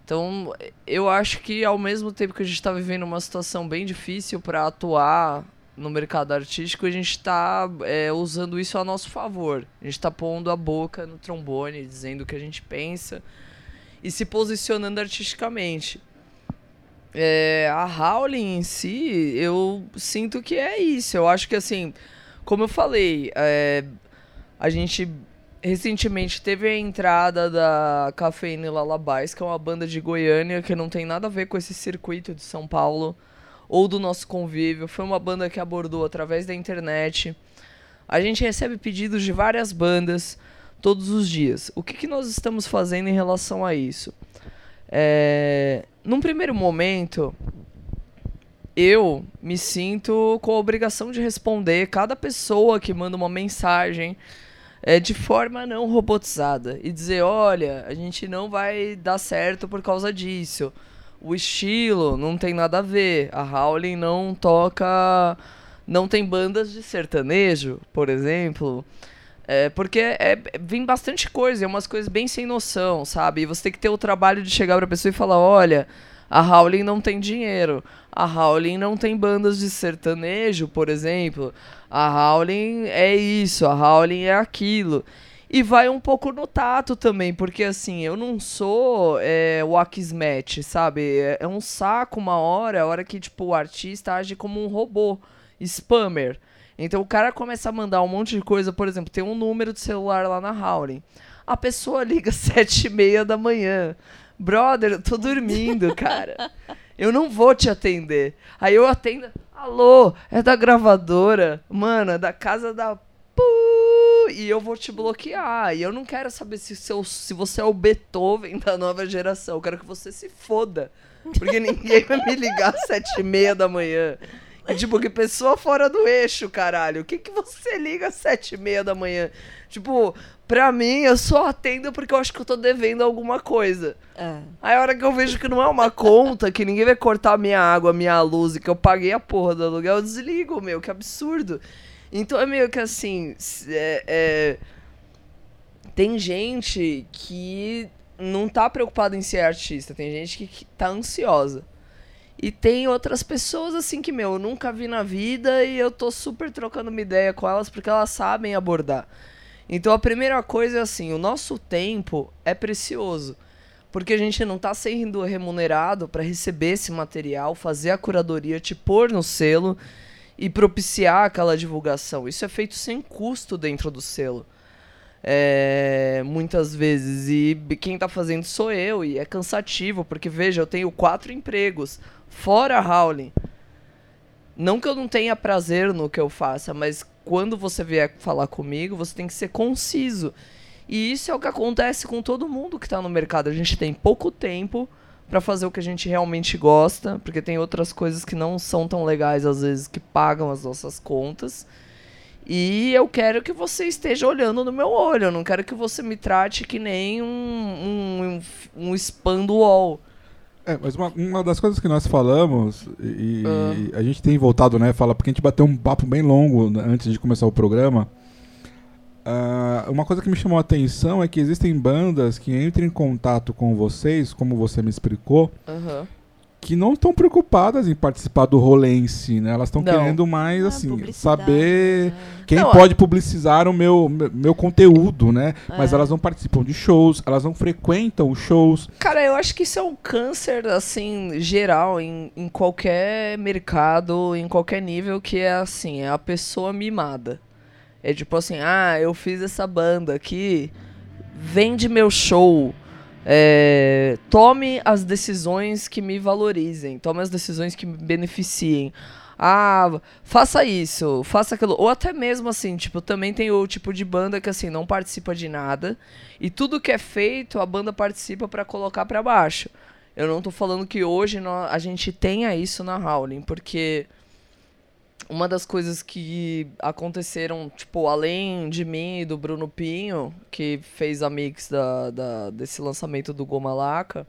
S5: Então, eu acho que ao mesmo tempo que a gente está vivendo uma situação bem difícil para atuar no mercado artístico, a gente está usando isso a nosso favor. A gente está pondo a boca no trombone, dizendo o que a gente pensa e se posicionando artisticamente. É, a Howling em si, eu sinto que é isso. Eu acho que, assim, como eu falei, é, a gente recentemente teve a entrada da Cafeína Lullabies, que é uma banda de Goiânia que não tem nada a ver com esse circuito de São Paulo ou do nosso convívio. Foi uma banda que abordou através da internet. A gente recebe pedidos de várias bandas todos os dias. O que, que nós estamos fazendo em relação a isso? É, num primeiro momento, eu me sinto com a obrigação de responder cada pessoa que manda uma mensagem é, de forma não robotizada e dizer: olha, a gente não vai dar certo por causa disso. O estilo não tem nada a ver. A Howling não toca. Não tem bandas de sertanejo, por exemplo. É, porque é, vem bastante coisa, é umas coisas bem sem noção, sabe? E você tem que ter o trabalho de chegar pra pessoa e falar: olha, a Howling não tem dinheiro. A Howling não tem bandas de sertanejo, por exemplo. A Howling é isso, a Howling é aquilo. E vai um pouco no tato também, porque assim, eu não sou é, o Akismet, sabe? É, é um saco uma hora, a hora que tipo, o artista age como um robô, spammer. Então o cara começa a mandar um monte de coisa, por exemplo, tem um número de celular lá na Howling. A pessoa liga sete e meia da manhã. Brother, eu tô dormindo, cara. Eu não vou te atender. Aí eu atendo. Alô, é da gravadora. Mano, é da casa da. Pu, E eu vou te bloquear. E eu não quero saber se, seu, se você é o Beethoven da nova geração. Eu quero que você se foda. Porque ninguém vai me ligar às sete e meia da manhã. E, tipo, que pessoa fora do eixo, caralho. O que, que você liga às sete e meia da manhã? Tipo, pra mim, eu só atendo porque eu acho que eu tô devendo alguma coisa.
S4: É.
S5: Aí a hora que eu vejo que não é uma conta, que ninguém vai cortar minha água, minha luz e que eu paguei a porra do aluguel, eu desligo, meu, que absurdo. Então é meio que assim. é- é, Tem gente que não tá preocupada em ser artista, tem gente que, que tá ansiosa. E tem outras pessoas assim que, meu, eu nunca vi na vida e eu tô super trocando uma ideia com elas porque elas sabem abordar. Então a primeira coisa é assim, o nosso tempo é precioso. Porque a gente não tá sendo remunerado para receber esse material, fazer a curadoria, te pôr no selo e propiciar aquela divulgação. Isso é feito sem custo dentro do selo. É, muitas vezes. E quem tá fazendo sou eu. E é cansativo, porque veja, eu tenho quatro empregos, fora Howling. Não que eu não tenha prazer no que eu faça, mas quando você vier falar comigo, você tem que ser conciso. E isso é o que acontece com todo mundo que tá no mercado. A gente tem pouco tempo para fazer o que a gente realmente gosta, porque tem outras coisas que não são tão legais às vezes que pagam as nossas contas. E eu quero que você esteja olhando no meu olho. Eu não quero que você me trate que nem um, um, um, spam do UOL.
S3: É, mas uma, uma das coisas que nós falamos, e, e
S5: Ah.
S3: a gente tem voltado, né, fala, porque a gente bateu um papo bem longo né, antes de começar o programa. Ah, uma coisa que me chamou a atenção é que existem bandas que entram em contato com vocês, como você me explicou,
S5: Aham.
S3: que não estão preocupadas em participar do rolê em si, né? Elas estão querendo mais,
S4: Ah,
S3: assim, saber
S4: né?
S3: quem
S5: Não,
S3: pode publicizar o meu, meu, meu conteúdo, né? Mas
S4: É.
S3: elas não participam de shows, elas não frequentam os shows.
S5: Cara, eu acho que isso é um câncer, assim, geral, em, em qualquer mercado, em qualquer nível, que é assim, é a pessoa mimada. É tipo assim, ah, eu fiz essa banda aqui, vende meu show. é, tome as decisões que me valorizem, tome as decisões que me beneficiem. Ah, faça isso, faça aquilo. Ou até mesmo assim, tipo, também tem o tipo de banda que assim, não participa de nada. E tudo que é feito, a banda participa pra colocar pra baixo. Eu não tô falando que hoje nó- a gente tenha isso na Howling, porque uma das coisas que aconteceram, tipo, além de mim e do Bruno Pinho, que fez a mix da, da- desse lançamento do Goma Laca,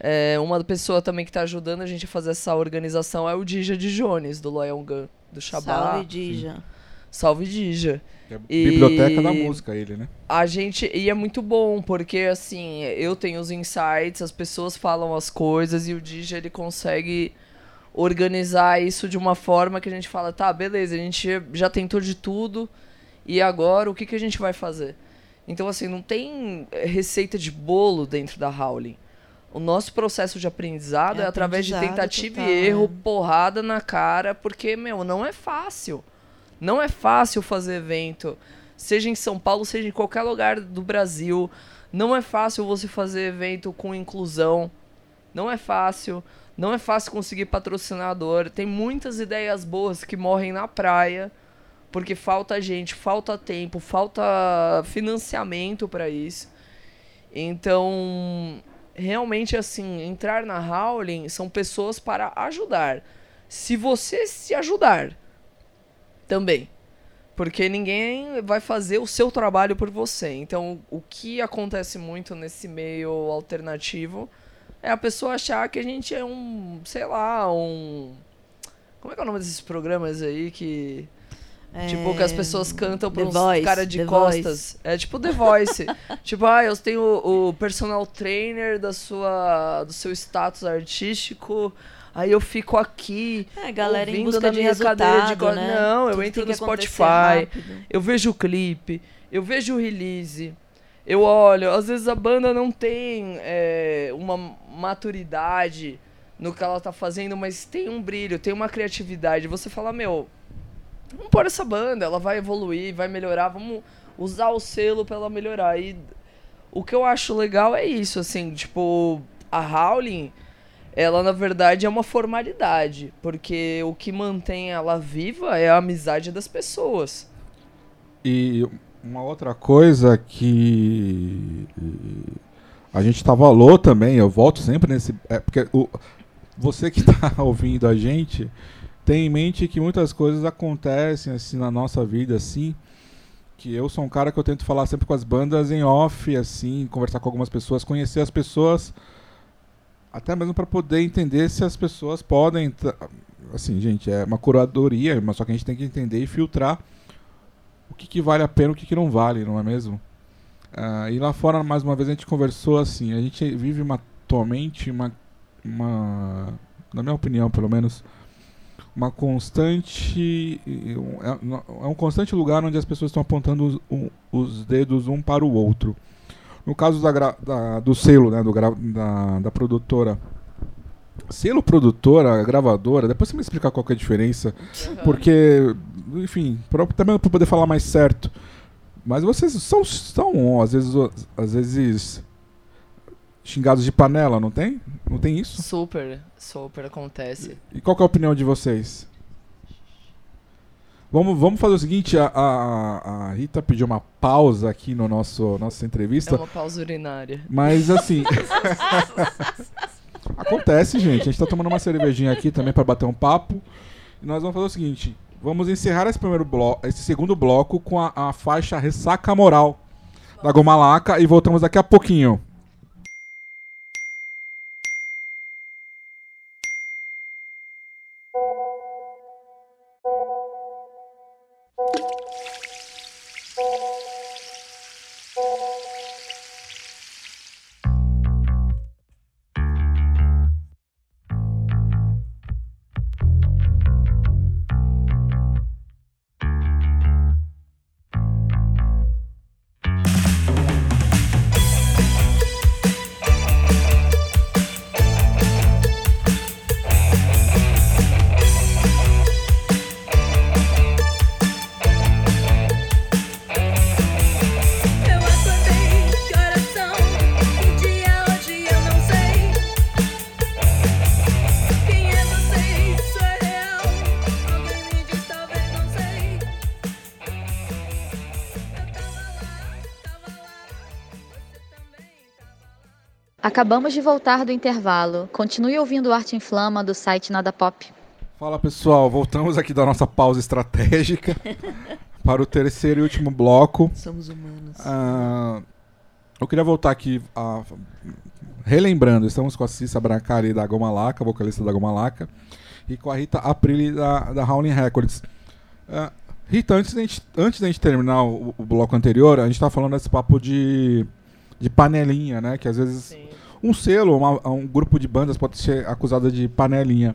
S5: é, uma pessoa também que tá ajudando a gente a fazer essa organização é o Dija de Jones, do Loyal Gun, do Shabá.
S4: Salve, Dija.
S5: Salve Dija.
S3: é
S5: E-
S3: Biblioteca da música, ele, né?
S5: A gente. E é muito bom, porque assim, eu tenho os insights, as pessoas falam as coisas e o Dija ele consegue organizar isso de uma forma que a gente fala, tá, beleza, a gente já tentou de tudo e agora o que, que a gente vai fazer? Então, assim, não tem eh, receita de bolo dentro da Howling. O nosso processo de aprendizado é,
S4: É
S5: através de tentativa
S4: total,
S5: e erro,
S4: é.
S5: porrada na cara, porque, meu, não é fácil. Não é fácil fazer evento, seja em São Paulo, seja em qualquer lugar do Brasil. Não é fácil você fazer evento com inclusão. Não é fácil. Não é fácil conseguir patrocinador. Tem muitas ideias boas que morrem na praia porque falta gente, falta tempo, falta financiamento para isso. Então, realmente assim, entrar na Howling são pessoas para ajudar. Se você se ajudar, também. Porque ninguém vai fazer o seu trabalho por você. Então, o que acontece muito nesse meio alternativo é a pessoa achar que a gente é um, sei lá, um. Como é que é o nome desses programas aí que. Tipo, que as pessoas cantam pra
S4: É, The
S5: uns
S4: Voice,
S5: cara de
S4: The
S5: costas. É tipo The Voice. tipo, ah, eu tenho o, o personal trainer da sua, do seu status artístico. Aí eu fico aqui.
S4: É, galera em
S5: ouvindo
S4: busca
S5: na
S4: de
S5: minha
S4: resultado,
S5: cadeira de co-
S4: né?
S5: Não, eu
S4: Tudo
S5: entro
S4: tem
S5: no Spotify.
S4: rápido.
S5: Eu vejo o clipe, eu vejo o release, eu olho, às vezes a banda não tem é, uma maturidade no que ela tá fazendo, mas tem um brilho, tem uma criatividade. Você fala, meu, vamos pôr essa banda, ela vai evoluir, vai melhorar, vamos usar o selo pra ela melhorar. E o que eu acho legal é isso, assim, tipo, a Howling, ela na verdade é uma formalidade, porque o que mantém ela viva é a amizade das pessoas.
S3: E uma outra coisa que eh, a gente falou também, eu volto sempre nesse. É porque o, você que está ouvindo a gente tem em mente que muitas coisas acontecem assim na nossa vida, assim. Que eu sou um cara que eu tento falar sempre com as bandas em off, assim, conversar com algumas pessoas, conhecer as pessoas, até mesmo para poder entender se as pessoas podem. tra- Assim, gente, é uma curadoria, mas só que a gente tem que entender e filtrar o que, que vale a pena o que, que não vale, não é mesmo? Ah, e lá fora, mais uma vez, a gente conversou assim, a gente vive uma, atualmente uma, uma, na minha opinião pelo menos, uma constante, é, é um constante lugar onde as pessoas estão apontando os, os dedos um para o outro. No caso da, da- do selo, né, do da, da produtora, selo produtora, gravadora, depois você me explicar qual que é a diferença, porque, enfim, também para poder falar mais certo. Mas vocês são, são às vezes, às vezes xingados de panela, não tem? Não tem isso?
S5: Super, super acontece.
S3: E qual que é a opinião de vocês? Vamos, vamos fazer o seguinte, a, a, a Rita pediu uma pausa aqui no nosso nossa
S5: É
S3: entrevista,
S5: uma pausa urinária.
S3: mas assim, acontece, gente. A gente tá tomando uma cervejinha aqui também para bater um papo. E nós vamos fazer o seguinte, vamos encerrar esse primeiro bloco, esse segundo bloco com a, a faixa Ressaca Moral da Gomalaca e voltamos daqui a pouquinho.
S2: Acabamos de voltar do intervalo. Continue ouvindo Arte em Flama do site Nada Pop.
S3: Fala pessoal, voltamos aqui da nossa pausa estratégica para o terceiro e último bloco.
S4: Somos humanos.
S3: Ah, eu queria voltar aqui, a- relembrando, estamos com a Cissa Brancari da Goma Laca, vocalista da Goma Laca, e com a Rita Aprile da, da Howling Records. Ah, Rita, antes da gente, antes da gente terminar o, o bloco anterior, a gente estava falando desse papo de, de panelinha, né? Que às vezes
S5: Sim.
S3: um selo, uma- um grupo de bandas pode ser acusado de panelinha.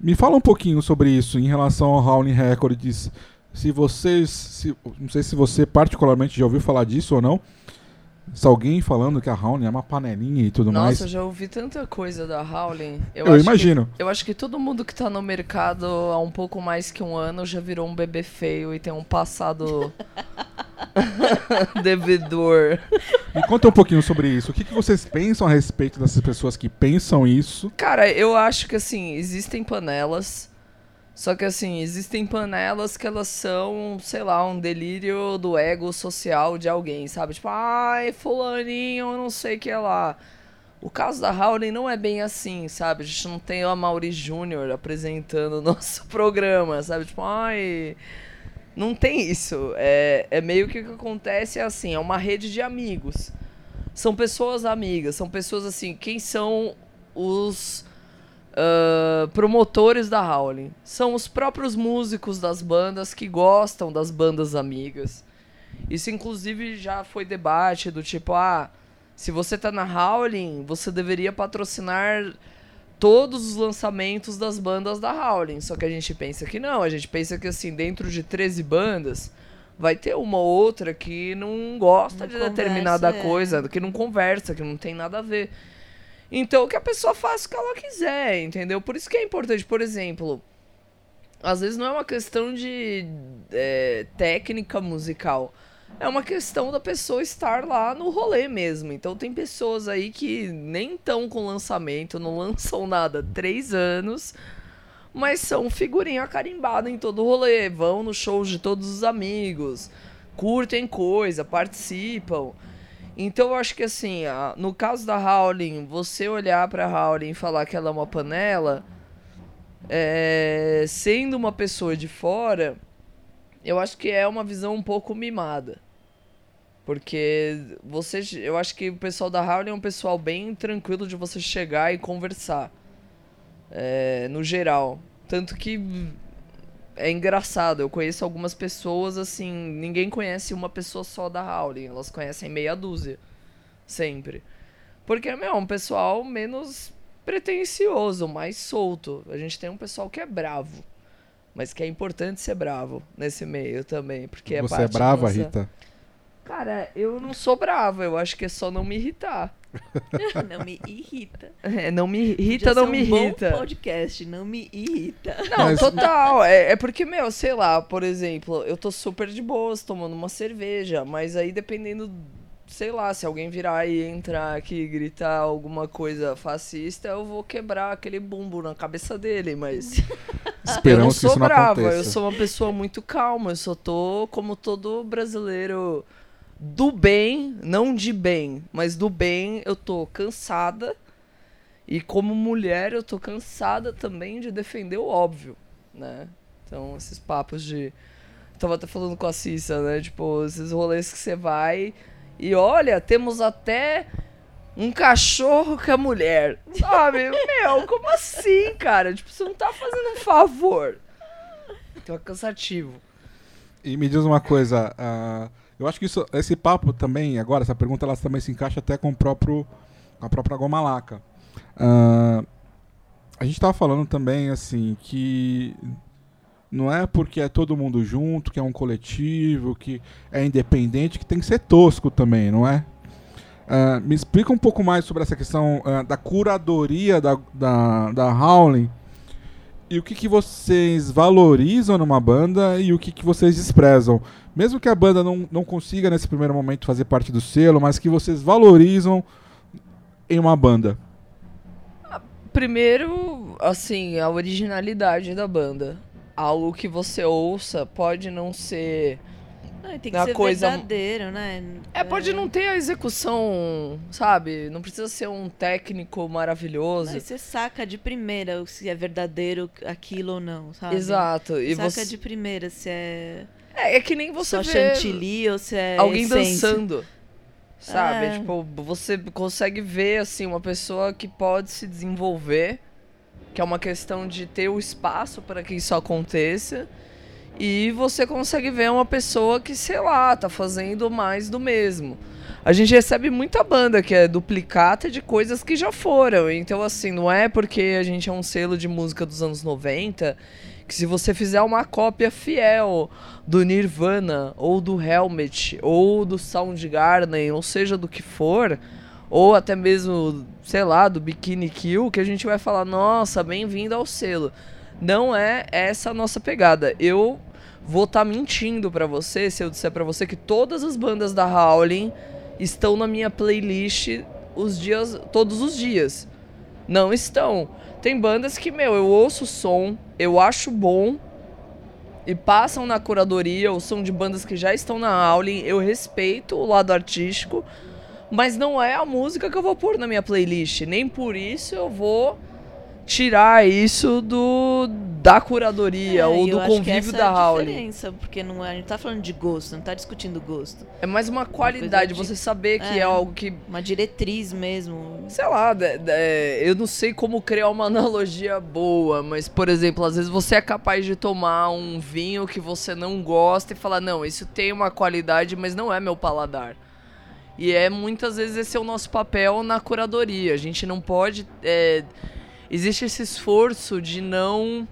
S3: Me fala um pouquinho sobre isso em relação ao Howling Records. Se vocês. se- não sei se você particularmente já ouviu falar disso ou não. Se alguém falando que a Howling é uma panelinha e tudo
S5: Nossa,
S3: mais.
S5: eu já ouvi tanta coisa da Howling.
S3: Eu,
S5: acho que-
S3: imagino.
S5: eu acho que todo mundo que tá no mercado há um pouco mais que um ano já virou um bebê feio e tem um passado devedor.
S3: Me conta um pouquinho sobre isso. O que, que vocês pensam a respeito dessas pessoas que pensam isso?
S5: Cara, eu acho que assim, existem panelas. Só que assim, existem panelas que elas são, sei lá, um delírio do ego social de alguém, sabe? Tipo, ai, fulaninho, não sei o que é lá. O caso da Howling não é bem assim, sabe? A gente não tem o Mauri Júnior apresentando o nosso programa, sabe? Tipo, ai. Não tem isso. É, é meio que o que acontece é assim, é uma rede de amigos. São pessoas amigas, são pessoas assim, quem são os ah, promotores da Howling? São os próprios músicos das bandas que gostam das bandas amigas. Isso inclusive já foi debate do tipo, ah, se você tá na Howling, você deveria patrocinar todos os lançamentos das bandas da Howling. Só que a gente pensa que não, a gente pensa que assim, dentro de 13 bandas, vai ter uma ou outra que não gosta
S4: Não
S5: de determinada
S4: conversa, é.
S5: coisa, que não conversa, que não tem nada a ver. Então que a pessoa faça o que ela quiser, entendeu? Por isso que é importante, por exemplo, às vezes não é uma questão de é, técnica musical. É uma questão da pessoa estar lá no rolê mesmo. Então tem pessoas aí que nem estão com lançamento, não lançam nada há três anos, mas são figurinha carimbada em todo rolê. Vão nos shows de todos os amigos, curtem coisa, participam. Então eu acho que assim, no caso da Howling, você olhar pra Howling e falar que ela é uma panela, é, sendo uma pessoa de fora, eu acho que é uma visão um pouco mimada. Porque você, eu acho que o pessoal da Howling é um pessoal bem tranquilo de você chegar e conversar. É, no geral. Tanto que é engraçado, eu conheço algumas pessoas assim, ninguém conhece uma pessoa só da Howling, elas conhecem meia dúzia. Sempre. Porque, meu, é um pessoal menos pretencioso, mais solto. A gente tem um pessoal que é bravo. Mas que é importante ser bravo nesse meio também. Porque é
S3: Você é
S5: da
S3: brava,
S5: nossa-
S3: Rita?
S5: Cara, eu não sou brava, eu acho que é só não me irritar.
S4: Não me irrita.
S5: É, não me
S4: Podia
S5: irrita, não
S4: ser
S5: me
S4: um bom
S5: irrita.
S4: podcast, não me irrita.
S5: Não,
S3: Mas-
S5: total. É, é porque, meu, sei lá, por exemplo, eu tô super de boas tomando uma cerveja, mas aí dependendo, sei lá, se alguém virar e entrar aqui e gritar alguma coisa fascista, eu vou quebrar aquele bumbo na cabeça dele, mas. eu não
S3: Esperamos que
S5: sou
S3: isso não
S5: brava,
S3: aconteça.
S5: eu sou uma pessoa muito calma, eu só tô como todo brasileiro do bem, não de bem, mas do bem, eu tô cansada. E como mulher, eu tô cansada também de defender o óbvio, né? Então, esses papos de. Tava até falando com a Cissa, né? Tipo, esses rolês que você vai e olha, temos até um cachorro com a mulher. Sabe? Meu, como assim, cara? Tipo, você não tá fazendo um favor. Então é cansativo.
S3: E me diz uma coisa, ah, eu acho que isso, esse papo também, agora, essa pergunta, ela também se encaixa até com o próprio, com a própria Goma Laca. Ah, a gente tava falando também, assim, que não é porque é todo mundo junto, que é um coletivo, que é independente, que tem que ser tosco também, não é? Ah, me explica um pouco mais sobre essa questão ah, da curadoria da, da, da Howling e o que, que vocês valorizam numa banda e o que, que vocês desprezam. Mesmo que a banda não, não consiga nesse primeiro momento fazer parte do selo, mas que vocês valorizam em uma banda.
S5: Primeiro, assim, a originalidade da banda. Algo que você ouça pode não ser
S4: Tem que
S5: A
S4: ser
S5: coisa-
S4: verdadeiro, né?
S5: É, pode não ter a execução, sabe? Não precisa ser um técnico maravilhoso.
S4: Aí você saca de primeira se é verdadeiro aquilo ou não, sabe?
S5: Exato. E
S4: saca
S5: você...
S4: de primeira se é
S5: É, é que nem você
S4: só
S5: vê
S4: chantilly ou se é
S5: alguém
S4: essência.
S5: dançando. Sabe?
S4: É.
S5: Tipo, você consegue ver, assim, uma pessoa que pode se desenvolver, que é uma questão de ter o espaço para que isso aconteça. E você consegue ver uma pessoa que, sei lá, tá fazendo mais do mesmo. A gente recebe muita banda que é duplicata de coisas que já foram. Então, assim, não é porque a gente é um selo de música dos anos 90 que se você fizer uma cópia fiel do Nirvana, ou do Helmet, ou do Soundgarden, ou seja do que for, ou até mesmo, sei lá, do Bikini Kill, que a gente vai falar, nossa, bem-vindo ao selo. Não é essa a nossa pegada. Eu vou estar mentindo pra você se eu disser pra você que todas as bandas da Howling estão na minha playlist os dias, todos os dias. Não estão. Tem bandas que, meu, eu ouço o som, eu acho bom e passam na curadoria, ou são de bandas que já estão na Howling, eu respeito o lado artístico, mas não é a música que eu vou pôr na minha playlist. Nem por isso eu vou tirar isso do da curadoria
S4: É,
S5: ou do convívio
S4: essa
S5: da
S4: é
S5: Howling.
S4: diferença, porque não é, a gente tá falando de gosto, não tá discutindo gosto.
S5: É mais uma qualidade,
S4: coisa de-
S5: você saber que é.
S4: É.
S5: algo que
S4: Uma diretriz mesmo.
S5: sei lá, eu não sei como criar uma analogia boa, mas, por exemplo, às vezes você é capaz de tomar um vinho que você não gosta e falar, não, isso tem uma qualidade, mas não é meu paladar. E é muitas vezes esse é o nosso papel na curadoria. A gente não pode. é, existe esse esforço de não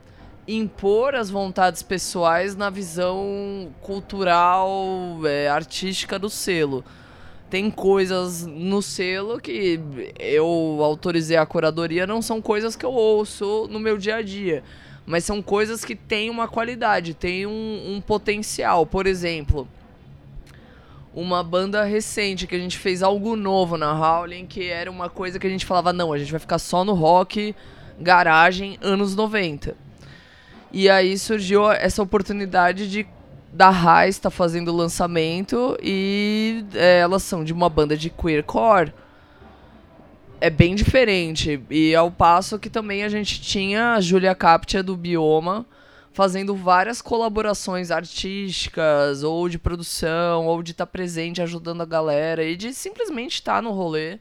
S5: impor as vontades pessoais na visão cultural, é, artística do selo tem coisas no selo que eu autorizei a curadoria, não são coisas que eu ouço no meu dia a dia. Mas são coisas que têm uma qualidade, têm um, um potencial. Por exemplo, uma banda recente que a gente fez algo novo na Howling, que era uma coisa que a gente falava, não, a gente vai ficar só no rock, garagem, anos 90. E aí surgiu essa oportunidade de da Raiz tá fazendo o lançamento e é, elas são de uma banda de queercore. É bem diferente. E ao passo que também a gente tinha a Julia Captia do Bioma fazendo várias colaborações artísticas, ou de produção, ou de estar presente ajudando a galera, e de simplesmente estar no rolê.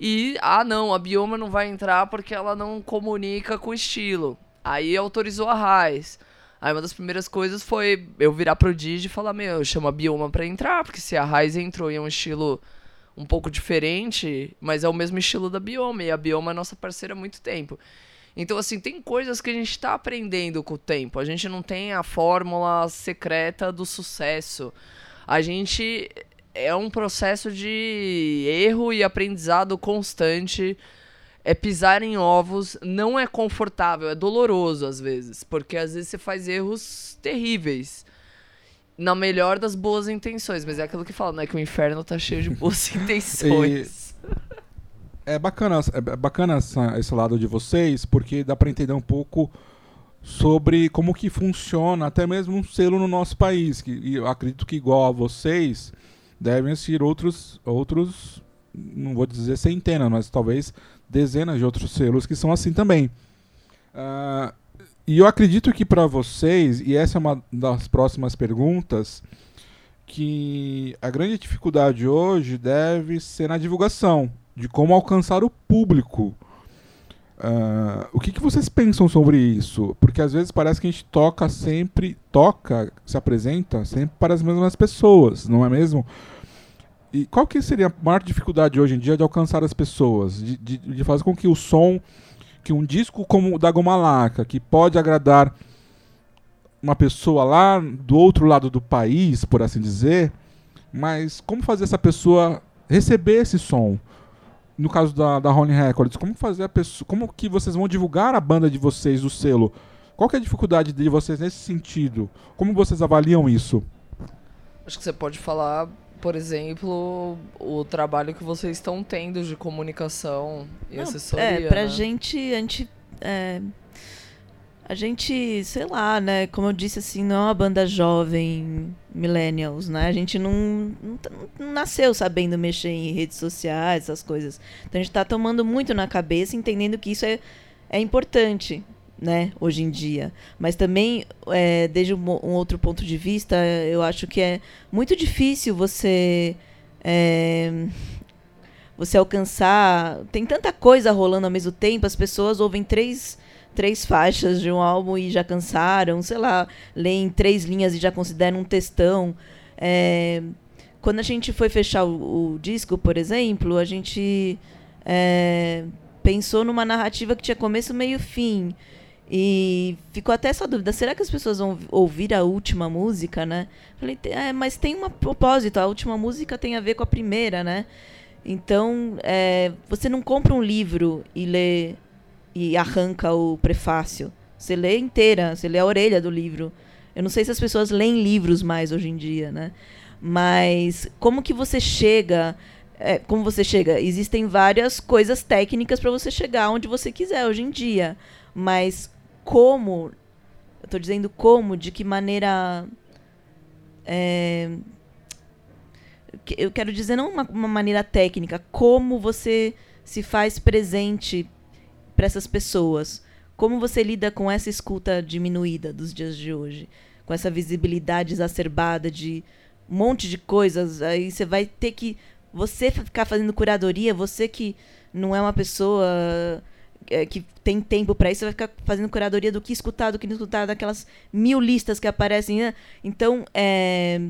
S5: E, ah não, a Bioma não vai entrar porque ela não comunica com o estilo. Aí autorizou a Raiz. Aí uma das primeiras coisas foi eu virar pro Digi e falar, meu, chama a Bioma pra entrar, porque se a Raiz entrou em um estilo um pouco diferente, mas é o mesmo estilo da Bioma, e a Bioma é nossa parceira há muito tempo. Então, assim, tem coisas que a gente tá aprendendo com o tempo. A gente não tem a fórmula secreta do sucesso. A gente é um processo de erro e aprendizado constante. É pisar em ovos, não é confortável, é doloroso às vezes, porque às vezes você faz erros terríveis. Na melhor das boas intenções, mas é aquilo que fala, né? Que o inferno tá cheio de boas intenções.
S3: É bacana, é bacana essa- esse lado de vocês, porque dá para entender um pouco sobre como que funciona até mesmo um selo no nosso país. Que, e eu acredito que igual a vocês, devem existir outros, outros, não vou dizer centenas, mas talvez dezenas de outros selos que são assim também. Ah, e eu acredito que para vocês, e essa é uma das próximas perguntas, que a grande dificuldade hoje deve ser na divulgação, de como alcançar o público. Ah, o que, que vocês pensam sobre isso? Porque às vezes parece que a gente toca sempre, toca, se apresenta sempre para as mesmas pessoas, não é mesmo? E qual que seria a maior dificuldade hoje em dia de alcançar as pessoas? De, de, de fazer com que o som, que um disco como o da Gomalaca, que pode agradar uma pessoa lá do outro lado do país, por assim dizer, mas como fazer essa pessoa receber esse som? No caso da, da Rolling Records, como fazer a pessoa, como que vocês vão divulgar a banda de vocês, do selo? Qual que é a dificuldade de vocês nesse sentido? Como vocês avaliam isso?
S5: Acho que você pode falar, por exemplo, o trabalho que vocês estão tendo de comunicação e
S4: Não,
S5: assessoria.
S4: É, pra
S5: né?
S4: gente, a gente. é, A gente, sei lá, né? Como eu disse, assim, não é uma banda jovem, millennials, né? A gente não, não, tá- não nasceu sabendo mexer em redes sociais, essas coisas. Então a gente tá tomando muito na cabeça, entendendo que isso é, é importante, né? Hoje em dia. Mas também, é, desde um, um outro ponto de vista, eu acho que é muito difícil você... é, você alcançar. Tem tanta coisa rolando ao mesmo tempo, as pessoas ouvem três, três faixas de um álbum e já cansaram, sei lá, leem três linhas e já consideram um textão. É, quando a gente foi fechar o, o disco, por exemplo, a gente é, pensou numa narrativa que tinha começo, meio fim. E ficou até essa dúvida: será que as pessoas vão ouvir a última música, né? Falei, é, mas tem um propósito, a última música tem a ver com a primeira, né? Então, é, você não compra um livro e lê e arranca o prefácio. Você lê inteira, você lê a orelha do livro. Eu não sei se as pessoas leem livros mais hoje em dia, né? Mas como que você chega? é, como você chega? Existem várias coisas técnicas para você chegar onde você quiser hoje em dia. Mas como? Eu tô dizendo como, de que maneira. é, eu quero dizer não uma, uma maneira técnica, como você se faz presente para essas pessoas. Como você lida com essa escuta diminuída dos dias de hoje? Com essa visibilidade exacerbada de um monte de coisas. Aí você vai ter que. Você ficar fazendo curadoria, você que não é uma pessoa é, que tem tempo para isso, você vai ficar fazendo curadoria do que escutar, do que não escutar, daquelas mil listas que aparecem. né? Então, é,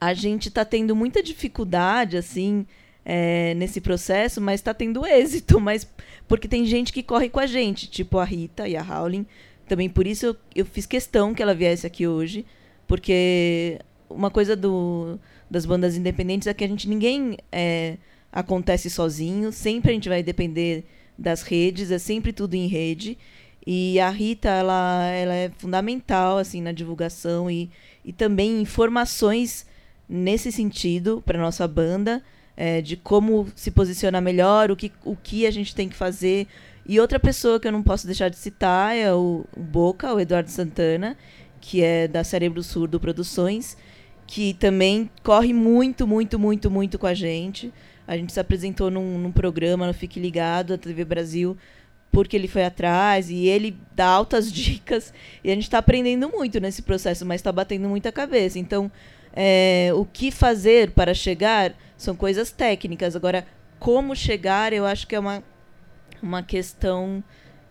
S4: a gente está tendo muita dificuldade, assim, é, nesse processo, mas está tendo êxito, mas porque tem gente que corre com a gente, tipo a Rita e a Howling. Também por isso eu, eu fiz questão que ela viesse aqui hoje, porque uma coisa do, das bandas independentes é que a gente ninguém é, acontece sozinho, sempre a gente vai depender das redes, é sempre tudo em rede. E a Rita, ela, ela é fundamental assim na divulgação e, e também informações nesse sentido para nossa banda, é, de como se posicionar melhor, o que, o que a gente tem que fazer. E outra pessoa que eu não posso deixar de citar é o, Boca, o Eduardo Santana, que é da Cérebro Surdo Produções, que também corre muito, muito, muito, muito com a gente. A gente se apresentou num, num programa no Fique Ligado, da TV Brasil, porque ele foi atrás e ele dá altas dicas. E a gente está aprendendo muito nesse processo, mas está batendo muita cabeça. Então, é, o que fazer para chegar são coisas técnicas. Agora, como chegar, eu acho que é uma, uma questão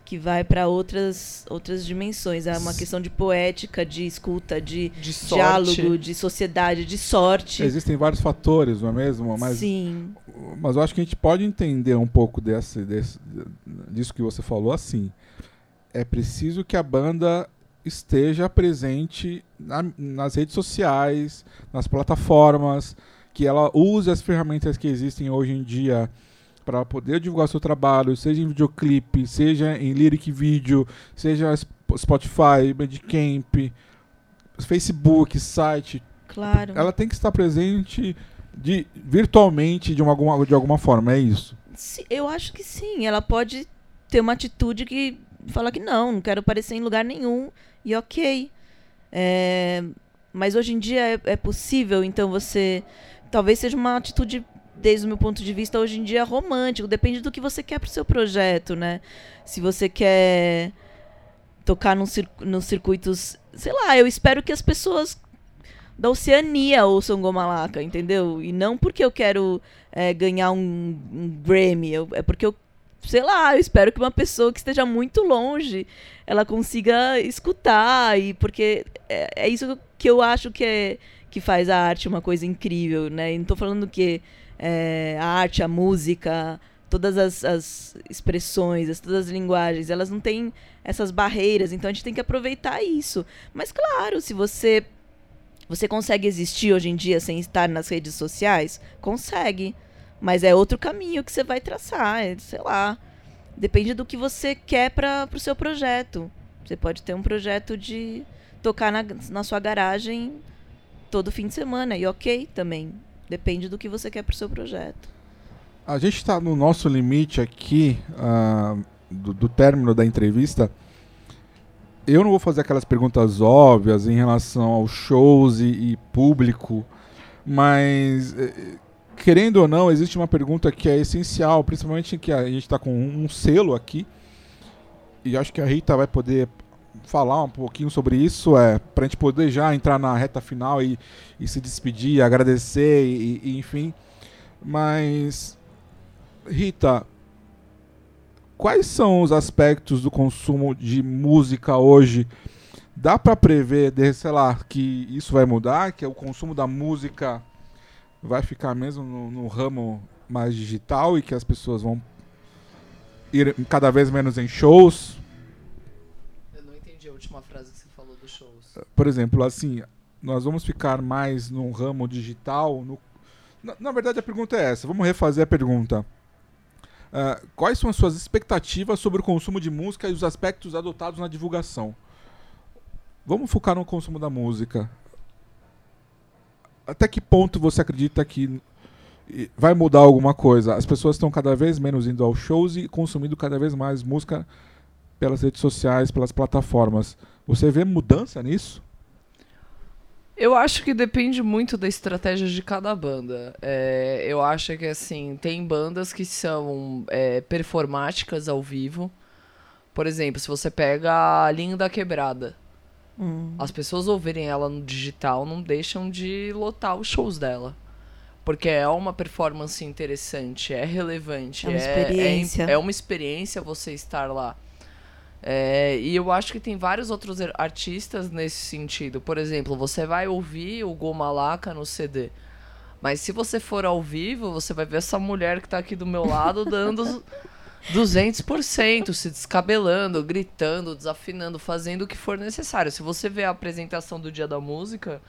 S4: que vai para outras, outras dimensões. É uma questão de poética, de escuta, de
S5: De
S4: diálogo, de sociedade, de sorte.
S3: Existem vários fatores, não é mesmo? Mas,
S4: Sim,
S3: mas eu acho que a gente pode entender um pouco desse, desse, disso que você falou assim. É preciso que a banda esteja presente na- nas redes sociais, nas plataformas, que ela use as ferramentas que existem hoje em dia para poder divulgar seu trabalho, seja em videoclipe, seja em lyric vídeo, seja Sp- Spotify, Bandcamp, Facebook, site,
S4: claro.
S3: ela tem que estar presente de, virtualmente de, uma, alguma, de alguma forma, é isso.
S4: Eu acho que sim. Ela pode ter uma atitude que fala que não, não quero aparecer em lugar nenhum e ok. É, mas hoje em dia é, é possível, então você. Talvez seja uma atitude, desde o meu ponto de vista, hoje em dia romântico. Depende do que você quer pro seu projeto, né? Se você quer tocar cir- nos circuitos. Sei lá, eu espero que as pessoas da Oceania ouçam Gomalaca, entendeu? E não porque eu quero é, ganhar um, um Grammy, eu- é porque eu, sei lá, eu espero que uma pessoa que esteja muito longe ela consiga escutar e porque é, é isso que eu acho que é que faz a arte uma coisa incrível, né? E não tô falando que é, a arte, a música, todas as, as expressões, as, todas as linguagens, elas não têm essas barreiras, então a gente tem que aproveitar isso. Mas claro, se você você consegue existir hoje em dia sem estar nas redes sociais? Consegue. Mas é outro caminho que você vai traçar, é, sei lá. Depende do que você quer para o seu projeto. Você pode ter um projeto de tocar na, na sua garagem todo fim de semana, e ok também. Depende do que você quer pro seu projeto.
S3: A gente está no nosso limite aqui ah, do, do término da entrevista. eu não vou fazer aquelas perguntas óbvias em relação aos shows e, e público, mas eh, querendo ou não, existe uma pergunta que é essencial, principalmente que a gente está com um selo aqui, e acho que a Rita vai poder falar um pouquinho sobre isso, é, para a gente poder já entrar na reta final e, e se despedir, agradecer, e, e, enfim. Mas, Rita, quais são os aspectos do consumo de música hoje? Dá para prever, sei lá, que isso vai mudar, que o consumo da música vai ficar mesmo no, no ramo mais digital e que as pessoas vão ir cada vez menos em shows?
S5: Eu não entendi a última frase que você falou dos shows.
S3: Por exemplo, assim, nós vamos ficar mais no ramo digital? no- Na, na verdade, a pergunta é essa. Vamos refazer a pergunta. Ah, quais são as suas expectativas sobre o consumo de música e os aspectos adotados na divulgação? Vamos focar no consumo da música. Até que ponto você acredita que vai mudar alguma coisa? As pessoas estão cada vez menos indo aos shows e consumindo cada vez mais música pelas redes sociais, pelas plataformas. Você vê mudança nisso?
S5: Eu acho que depende muito da estratégia de cada banda. É, eu acho que, assim, tem bandas que são é, performáticas ao vivo. Por exemplo, se você pega a Linda Quebrada,
S4: Hum.
S5: as pessoas ouvirem ela no digital não deixam de lotar os shows dela. Porque é uma performance interessante, é relevante.
S4: É uma
S5: im-
S4: experiência.
S5: É, uma experiência você estar lá. É, e eu acho que tem vários outros ar- artistas nesse sentido. Por exemplo, você vai ouvir o Goma Laca no CD. Mas se você for ao vivo, você vai ver essa mulher que tá aqui do meu lado dando 200%, se descabelando, gritando, desafinando, fazendo o que for necessário. Se você ver a apresentação do Dia da Música,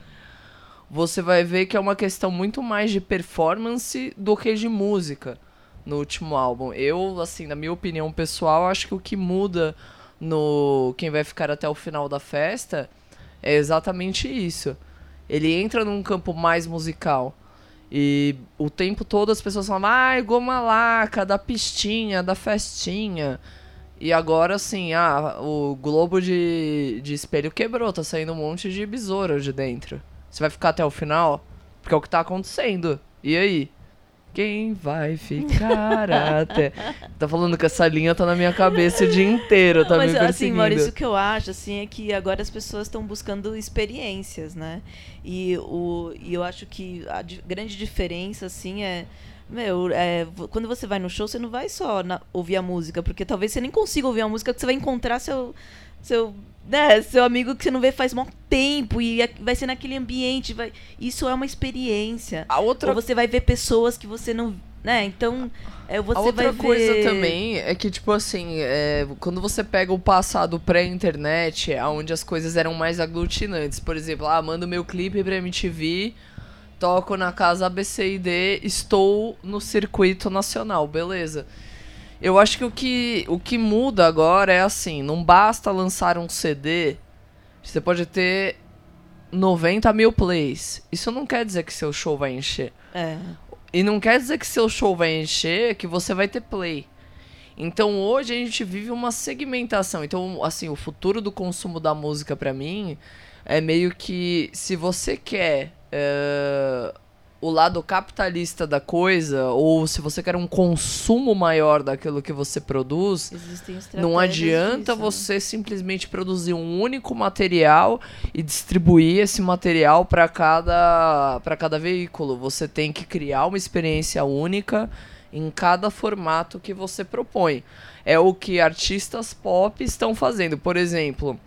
S5: você vai ver que é uma questão muito mais de performance do que de música no último álbum. Eu, assim, na minha opinião pessoal, acho que o que muda no quem vai ficar até o final da festa é exatamente isso. Ele entra num campo mais musical. E o tempo todo as pessoas falam, ai, goma laca, da pistinha, da festinha. E agora, assim, ah, o globo de, de espelho quebrou, tá saindo um monte de besouro de dentro. Você vai ficar até o final? Porque é o que tá acontecendo. E aí? Quem vai ficar até. Tá falando que essa linha tá na minha cabeça o dia inteiro, tá
S4: Mas
S5: me
S4: assim,
S5: perseguindo.
S4: Maurício, o que eu acho assim é que agora as pessoas estão buscando experiências, né? E, o, e eu acho que a grande diferença assim é meu, é, quando você vai no show, você não vai só na- ouvir a música, porque talvez você nem consiga ouvir a música, porque você vai encontrar seu seu né, seu amigo que você não vê faz muito tempo e é- vai ser naquele ambiente, vai isso é uma experiência.
S5: A outra
S4: Ou você vai ver pessoas que você não, né? Então, é, você
S5: a outra coisa também é que, tipo assim, é, quando você pega o passado pré-internet, onde as coisas eram mais aglutinantes, por exemplo, ah, mando meu clipe pra MTV, toco na casa ABCD, estou no circuito nacional, beleza. Eu acho que o que, o que muda agora é assim, não basta lançar um CD, você pode ter 90 mil plays. Isso não quer dizer que seu show vai encher.
S4: É.
S5: E não quer dizer que seu show vai encher, que você vai ter play. Então hoje a gente vive uma segmentação. Então, assim, o futuro do consumo da música pra mim é meio que se você quer eh, o lado capitalista da coisa, ou se você quer um consumo maior daquilo que você produz, não adianta
S4: disso, né?
S5: você simplesmente produzir um único material e distribuir esse material para cada para cada veículo. Você tem que criar uma experiência única em cada formato que você propõe. É o que artistas pop estão fazendo. Por exemplo,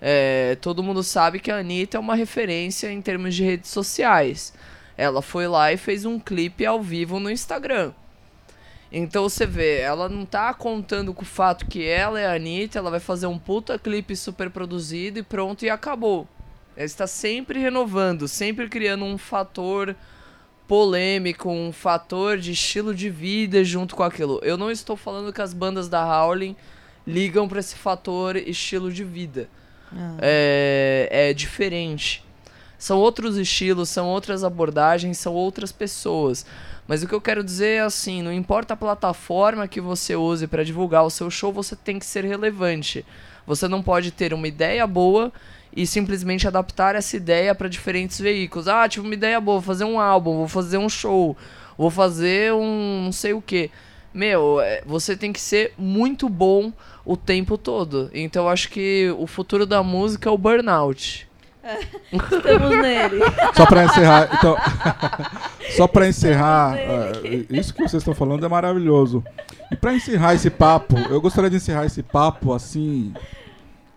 S5: é, todo mundo sabe que a Anitta é uma referência em termos de redes sociais. Ela foi lá e fez um clipe ao vivo no Instagram. Então você vê, ela não tá contando com o fato que ela é a Anitta, ela vai fazer um puta clipe super produzido e pronto, e acabou. Ela está sempre renovando, sempre criando um fator polêmico, um fator de estilo de vida junto com aquilo. Eu não estou falando que as bandas da Howling ligam para esse fator estilo de vida.
S4: Ah.
S5: É, é diferente. São outros estilos, são outras abordagens, são outras pessoas. Mas o que eu quero dizer é assim, não importa a plataforma que você use para divulgar o seu show, você tem que ser relevante. Você não pode ter uma ideia boa e simplesmente adaptar essa ideia para diferentes veículos. Ah, tive uma ideia boa, vou fazer um álbum, vou fazer um show, vou fazer um não sei o que. Meu, é, você tem que ser muito bom o tempo todo. Então eu acho que o futuro da música é o burnout.
S4: Estamos nele.
S3: Só pra encerrar, então. só pra encerrar, eh, isso que vocês estão falando é maravilhoso. E pra encerrar esse papo, eu gostaria de encerrar esse papo assim.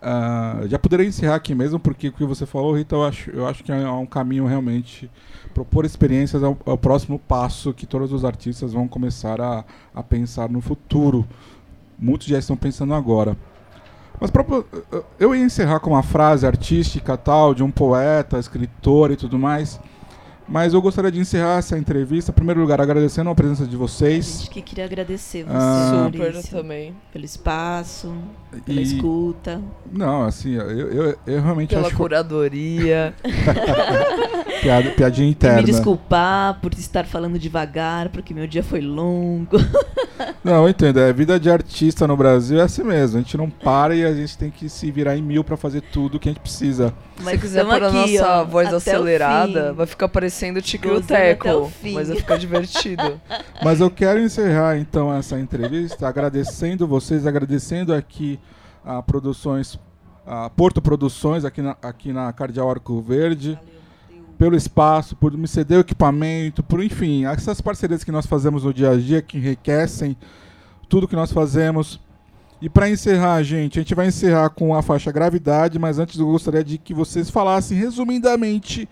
S3: ah, já poderia encerrar aqui mesmo, porque o que você falou, Rita, eu acho, eu acho que é um caminho realmente. Propor experiências é o, é o próximo passo que todos os artistas vão começar a, a pensar no futuro. Muitos já estão pensando agora. Mas próprio, eu ia encerrar com uma frase artística tal, de um poeta, escritor e tudo mais. Mas eu gostaria de encerrar essa entrevista, em primeiro lugar, agradecendo a presença de
S4: A
S3: vocês.
S4: gente que queria agradecer você,
S3: Ah.
S5: Super
S4: Maurício,
S5: também.
S4: pelo espaço, pela
S3: E-
S4: escuta.
S3: Não, assim, eu, eu, eu realmente
S5: Pela
S3: acho
S5: curadoria.
S3: piada, piadinha
S4: E
S3: interna.
S4: me desculpar por estar falando devagar, porque meu dia foi longo.
S3: Não, eu entendo. É vida de artista no Brasil é assim mesmo. A gente não para e a gente tem que se virar em mil pra fazer tudo que a gente precisa.
S5: Se você quiser pôr a
S4: aqui,
S5: nossa
S4: ó,
S5: voz
S4: o
S5: acelerada, vai ficar parecendo Tico e o
S4: Gozando até
S5: Teco. Mas vai ficar divertido.
S3: Mas eu quero encerrar então essa entrevista agradecendo vocês, agradecendo aqui a Produções, a Porto Produções aqui na, aqui na Cardeal Arco Verde, pelo espaço, por me ceder o equipamento, por enfim, essas parcerias que nós fazemos no dia a dia que enriquecem tudo que nós fazemos. E para encerrar, gente, a gente vai encerrar com a faixa Gravidade, mas antes eu gostaria de que vocês falassem resumidamente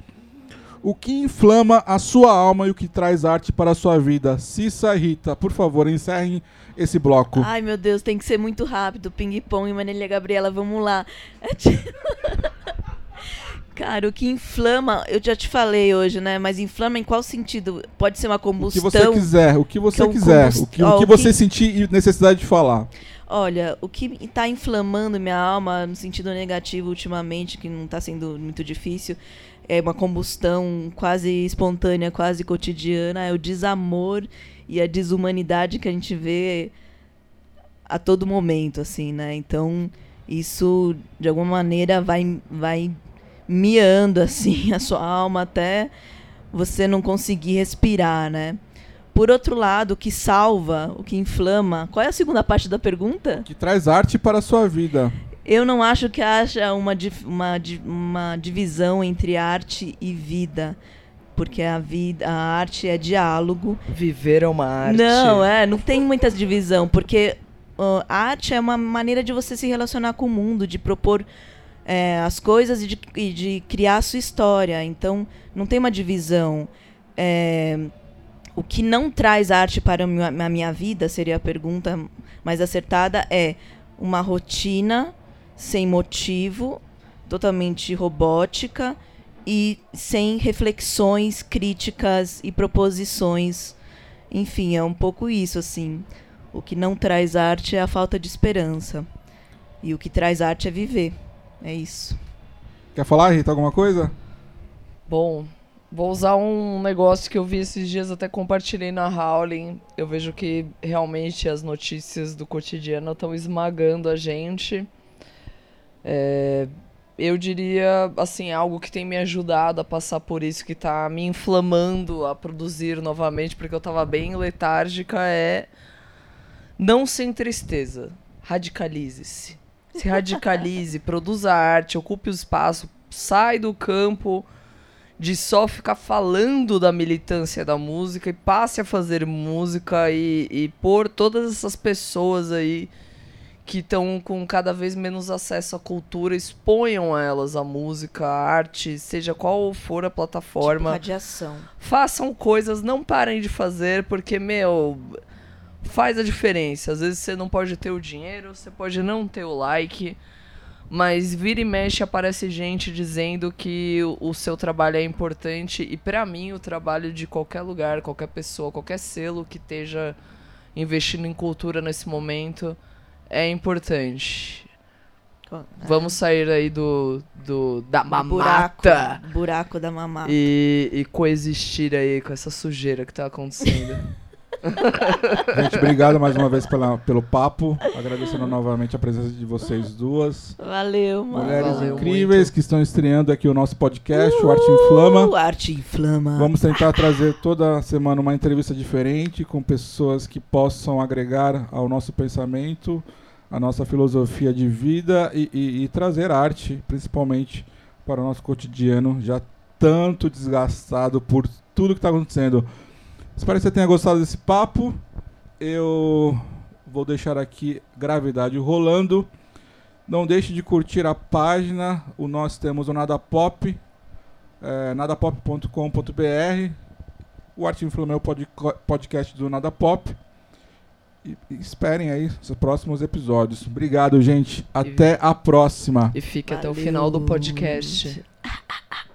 S3: o que inflama a sua alma e o que traz arte para a sua vida. Cissa e Rita, por favor, encerrem esse bloco.
S4: Ai, meu Deus, tem que ser muito rápido. Ping-pong, Marília Gabriela, vamos lá. Cara, o que inflama, eu já te falei hoje, né? Mas inflama em qual sentido? Pode ser uma
S3: o que
S4: combustão.
S3: você quiser, o que você
S4: Então,
S3: quiser,
S4: combust-
S3: o que,
S4: ó,
S3: o que você
S4: que-
S3: sentir e necessidade de falar.
S4: Olha, o que está inflamando minha alma no sentido negativo ultimamente, que não está sendo muito difícil, é uma combustão quase espontânea, quase cotidiana, é o desamor e a desumanidade que a gente vê a todo momento, assim, né? Então, isso de alguma maneira vai vai miando assim a sua alma até você não conseguir respirar, né? Por outro lado, o que salva, o que inflama. Qual é a segunda parte da pergunta?
S3: Que traz arte para a sua vida.
S4: Eu não acho que haja uma, uma, uma divisão entre arte e vida. Porque a vida, a arte é diálogo.
S5: Viver é uma arte.
S4: Não, é, não tem muita divisão, porque a arte é uma maneira de você se relacionar com o mundo, de propor é, as coisas e de, e de criar a sua história. Então, não tem uma divisão. É, o que não traz arte para a minha, a minha vida, seria a pergunta mais acertada, é uma rotina sem motivo, totalmente robótica e sem reflexões críticas e proposições. Enfim, é um pouco isso, assim. O que não traz arte é a falta de esperança. E o que traz arte é viver. É isso.
S3: Quer falar, Rita, alguma coisa?
S5: Bom, vou usar um negócio que eu vi esses dias, até compartilhei na Howling. Eu vejo que realmente as notícias do cotidiano estão esmagando a gente. É, eu diria, assim, algo que tem me ajudado a passar por isso, que tá me inflamando a produzir novamente, porque eu tava bem letárgica, é não sem tristeza. Radicalize-se. Se radicalize, produza arte, ocupe o espaço, sai do campo de só ficar falando da militância da música e passe a fazer música e, e pôr todas essas pessoas aí que estão com cada vez menos acesso à cultura, exponham elas a música, a arte, seja qual for a
S4: Tipo,
S5: plataforma.
S4: radiação.
S5: Façam coisas, não parem de fazer, porque, meu, faz a diferença. Às vezes você não pode ter o dinheiro, você pode não ter o like, mas vira e mexe aparece gente dizendo que o, o seu trabalho é importante e pra mim o trabalho de qualquer lugar, qualquer pessoa, qualquer selo que esteja investindo em cultura nesse momento é importante. Vamos sair aí do, do da mamata
S4: Buraco, buraco da mamata.
S5: e, e coexistir aí com essa sujeira que tá acontecendo.
S3: Gente, obrigado mais uma vez pela, pelo papo. Agradecendo novamente a presença de vocês duas.
S4: Valeu, mano.
S3: Mulheres
S5: Valeu
S3: incríveis
S5: muito.
S3: que estão estreando aqui o nosso podcast, o Arte Inflama.
S4: O Arte Inflama.
S3: Vamos tentar trazer toda semana uma entrevista diferente com pessoas que possam agregar ao nosso pensamento, a nossa filosofia de vida e, e- e trazer arte, principalmente, para o nosso cotidiano, já tanto desgastado por tudo que está acontecendo. Espero que você tenha gostado desse papo. Eu vou deixar aqui gravidade rolando. Não deixe de curtir a página. O nós temos o Nada Pop, é, nadapop.com.br. O Arte Inflama é o podco- podcast do Nada Pop. E, e esperem aí os próximos episódios. Obrigado, gente. Até a próxima.
S5: E fique até o
S4: Valeu.
S5: final do podcast.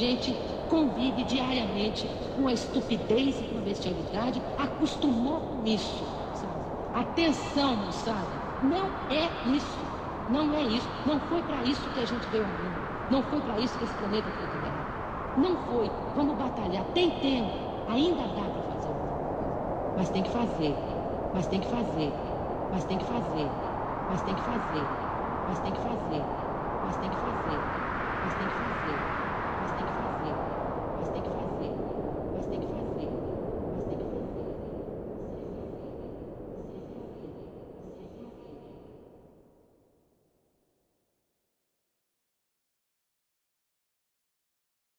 S6: gente convive diariamente com a estupidez e com a bestialidade, acostumou com isso. Sabe? Atenção, moçada, não é isso. Não é isso. Não foi para isso que a gente veio ao mundo. Não foi para isso que esse planeta foi criado. Não foi. Vamos batalhar. Tem tempo. Ainda dá para fazer alguma coisa. Mas tem que fazer. Mas tem que fazer. Mas tem que fazer. Mas tem que fazer. Mas tem que fazer. Mas tem que fazer. Mas tem que fazer.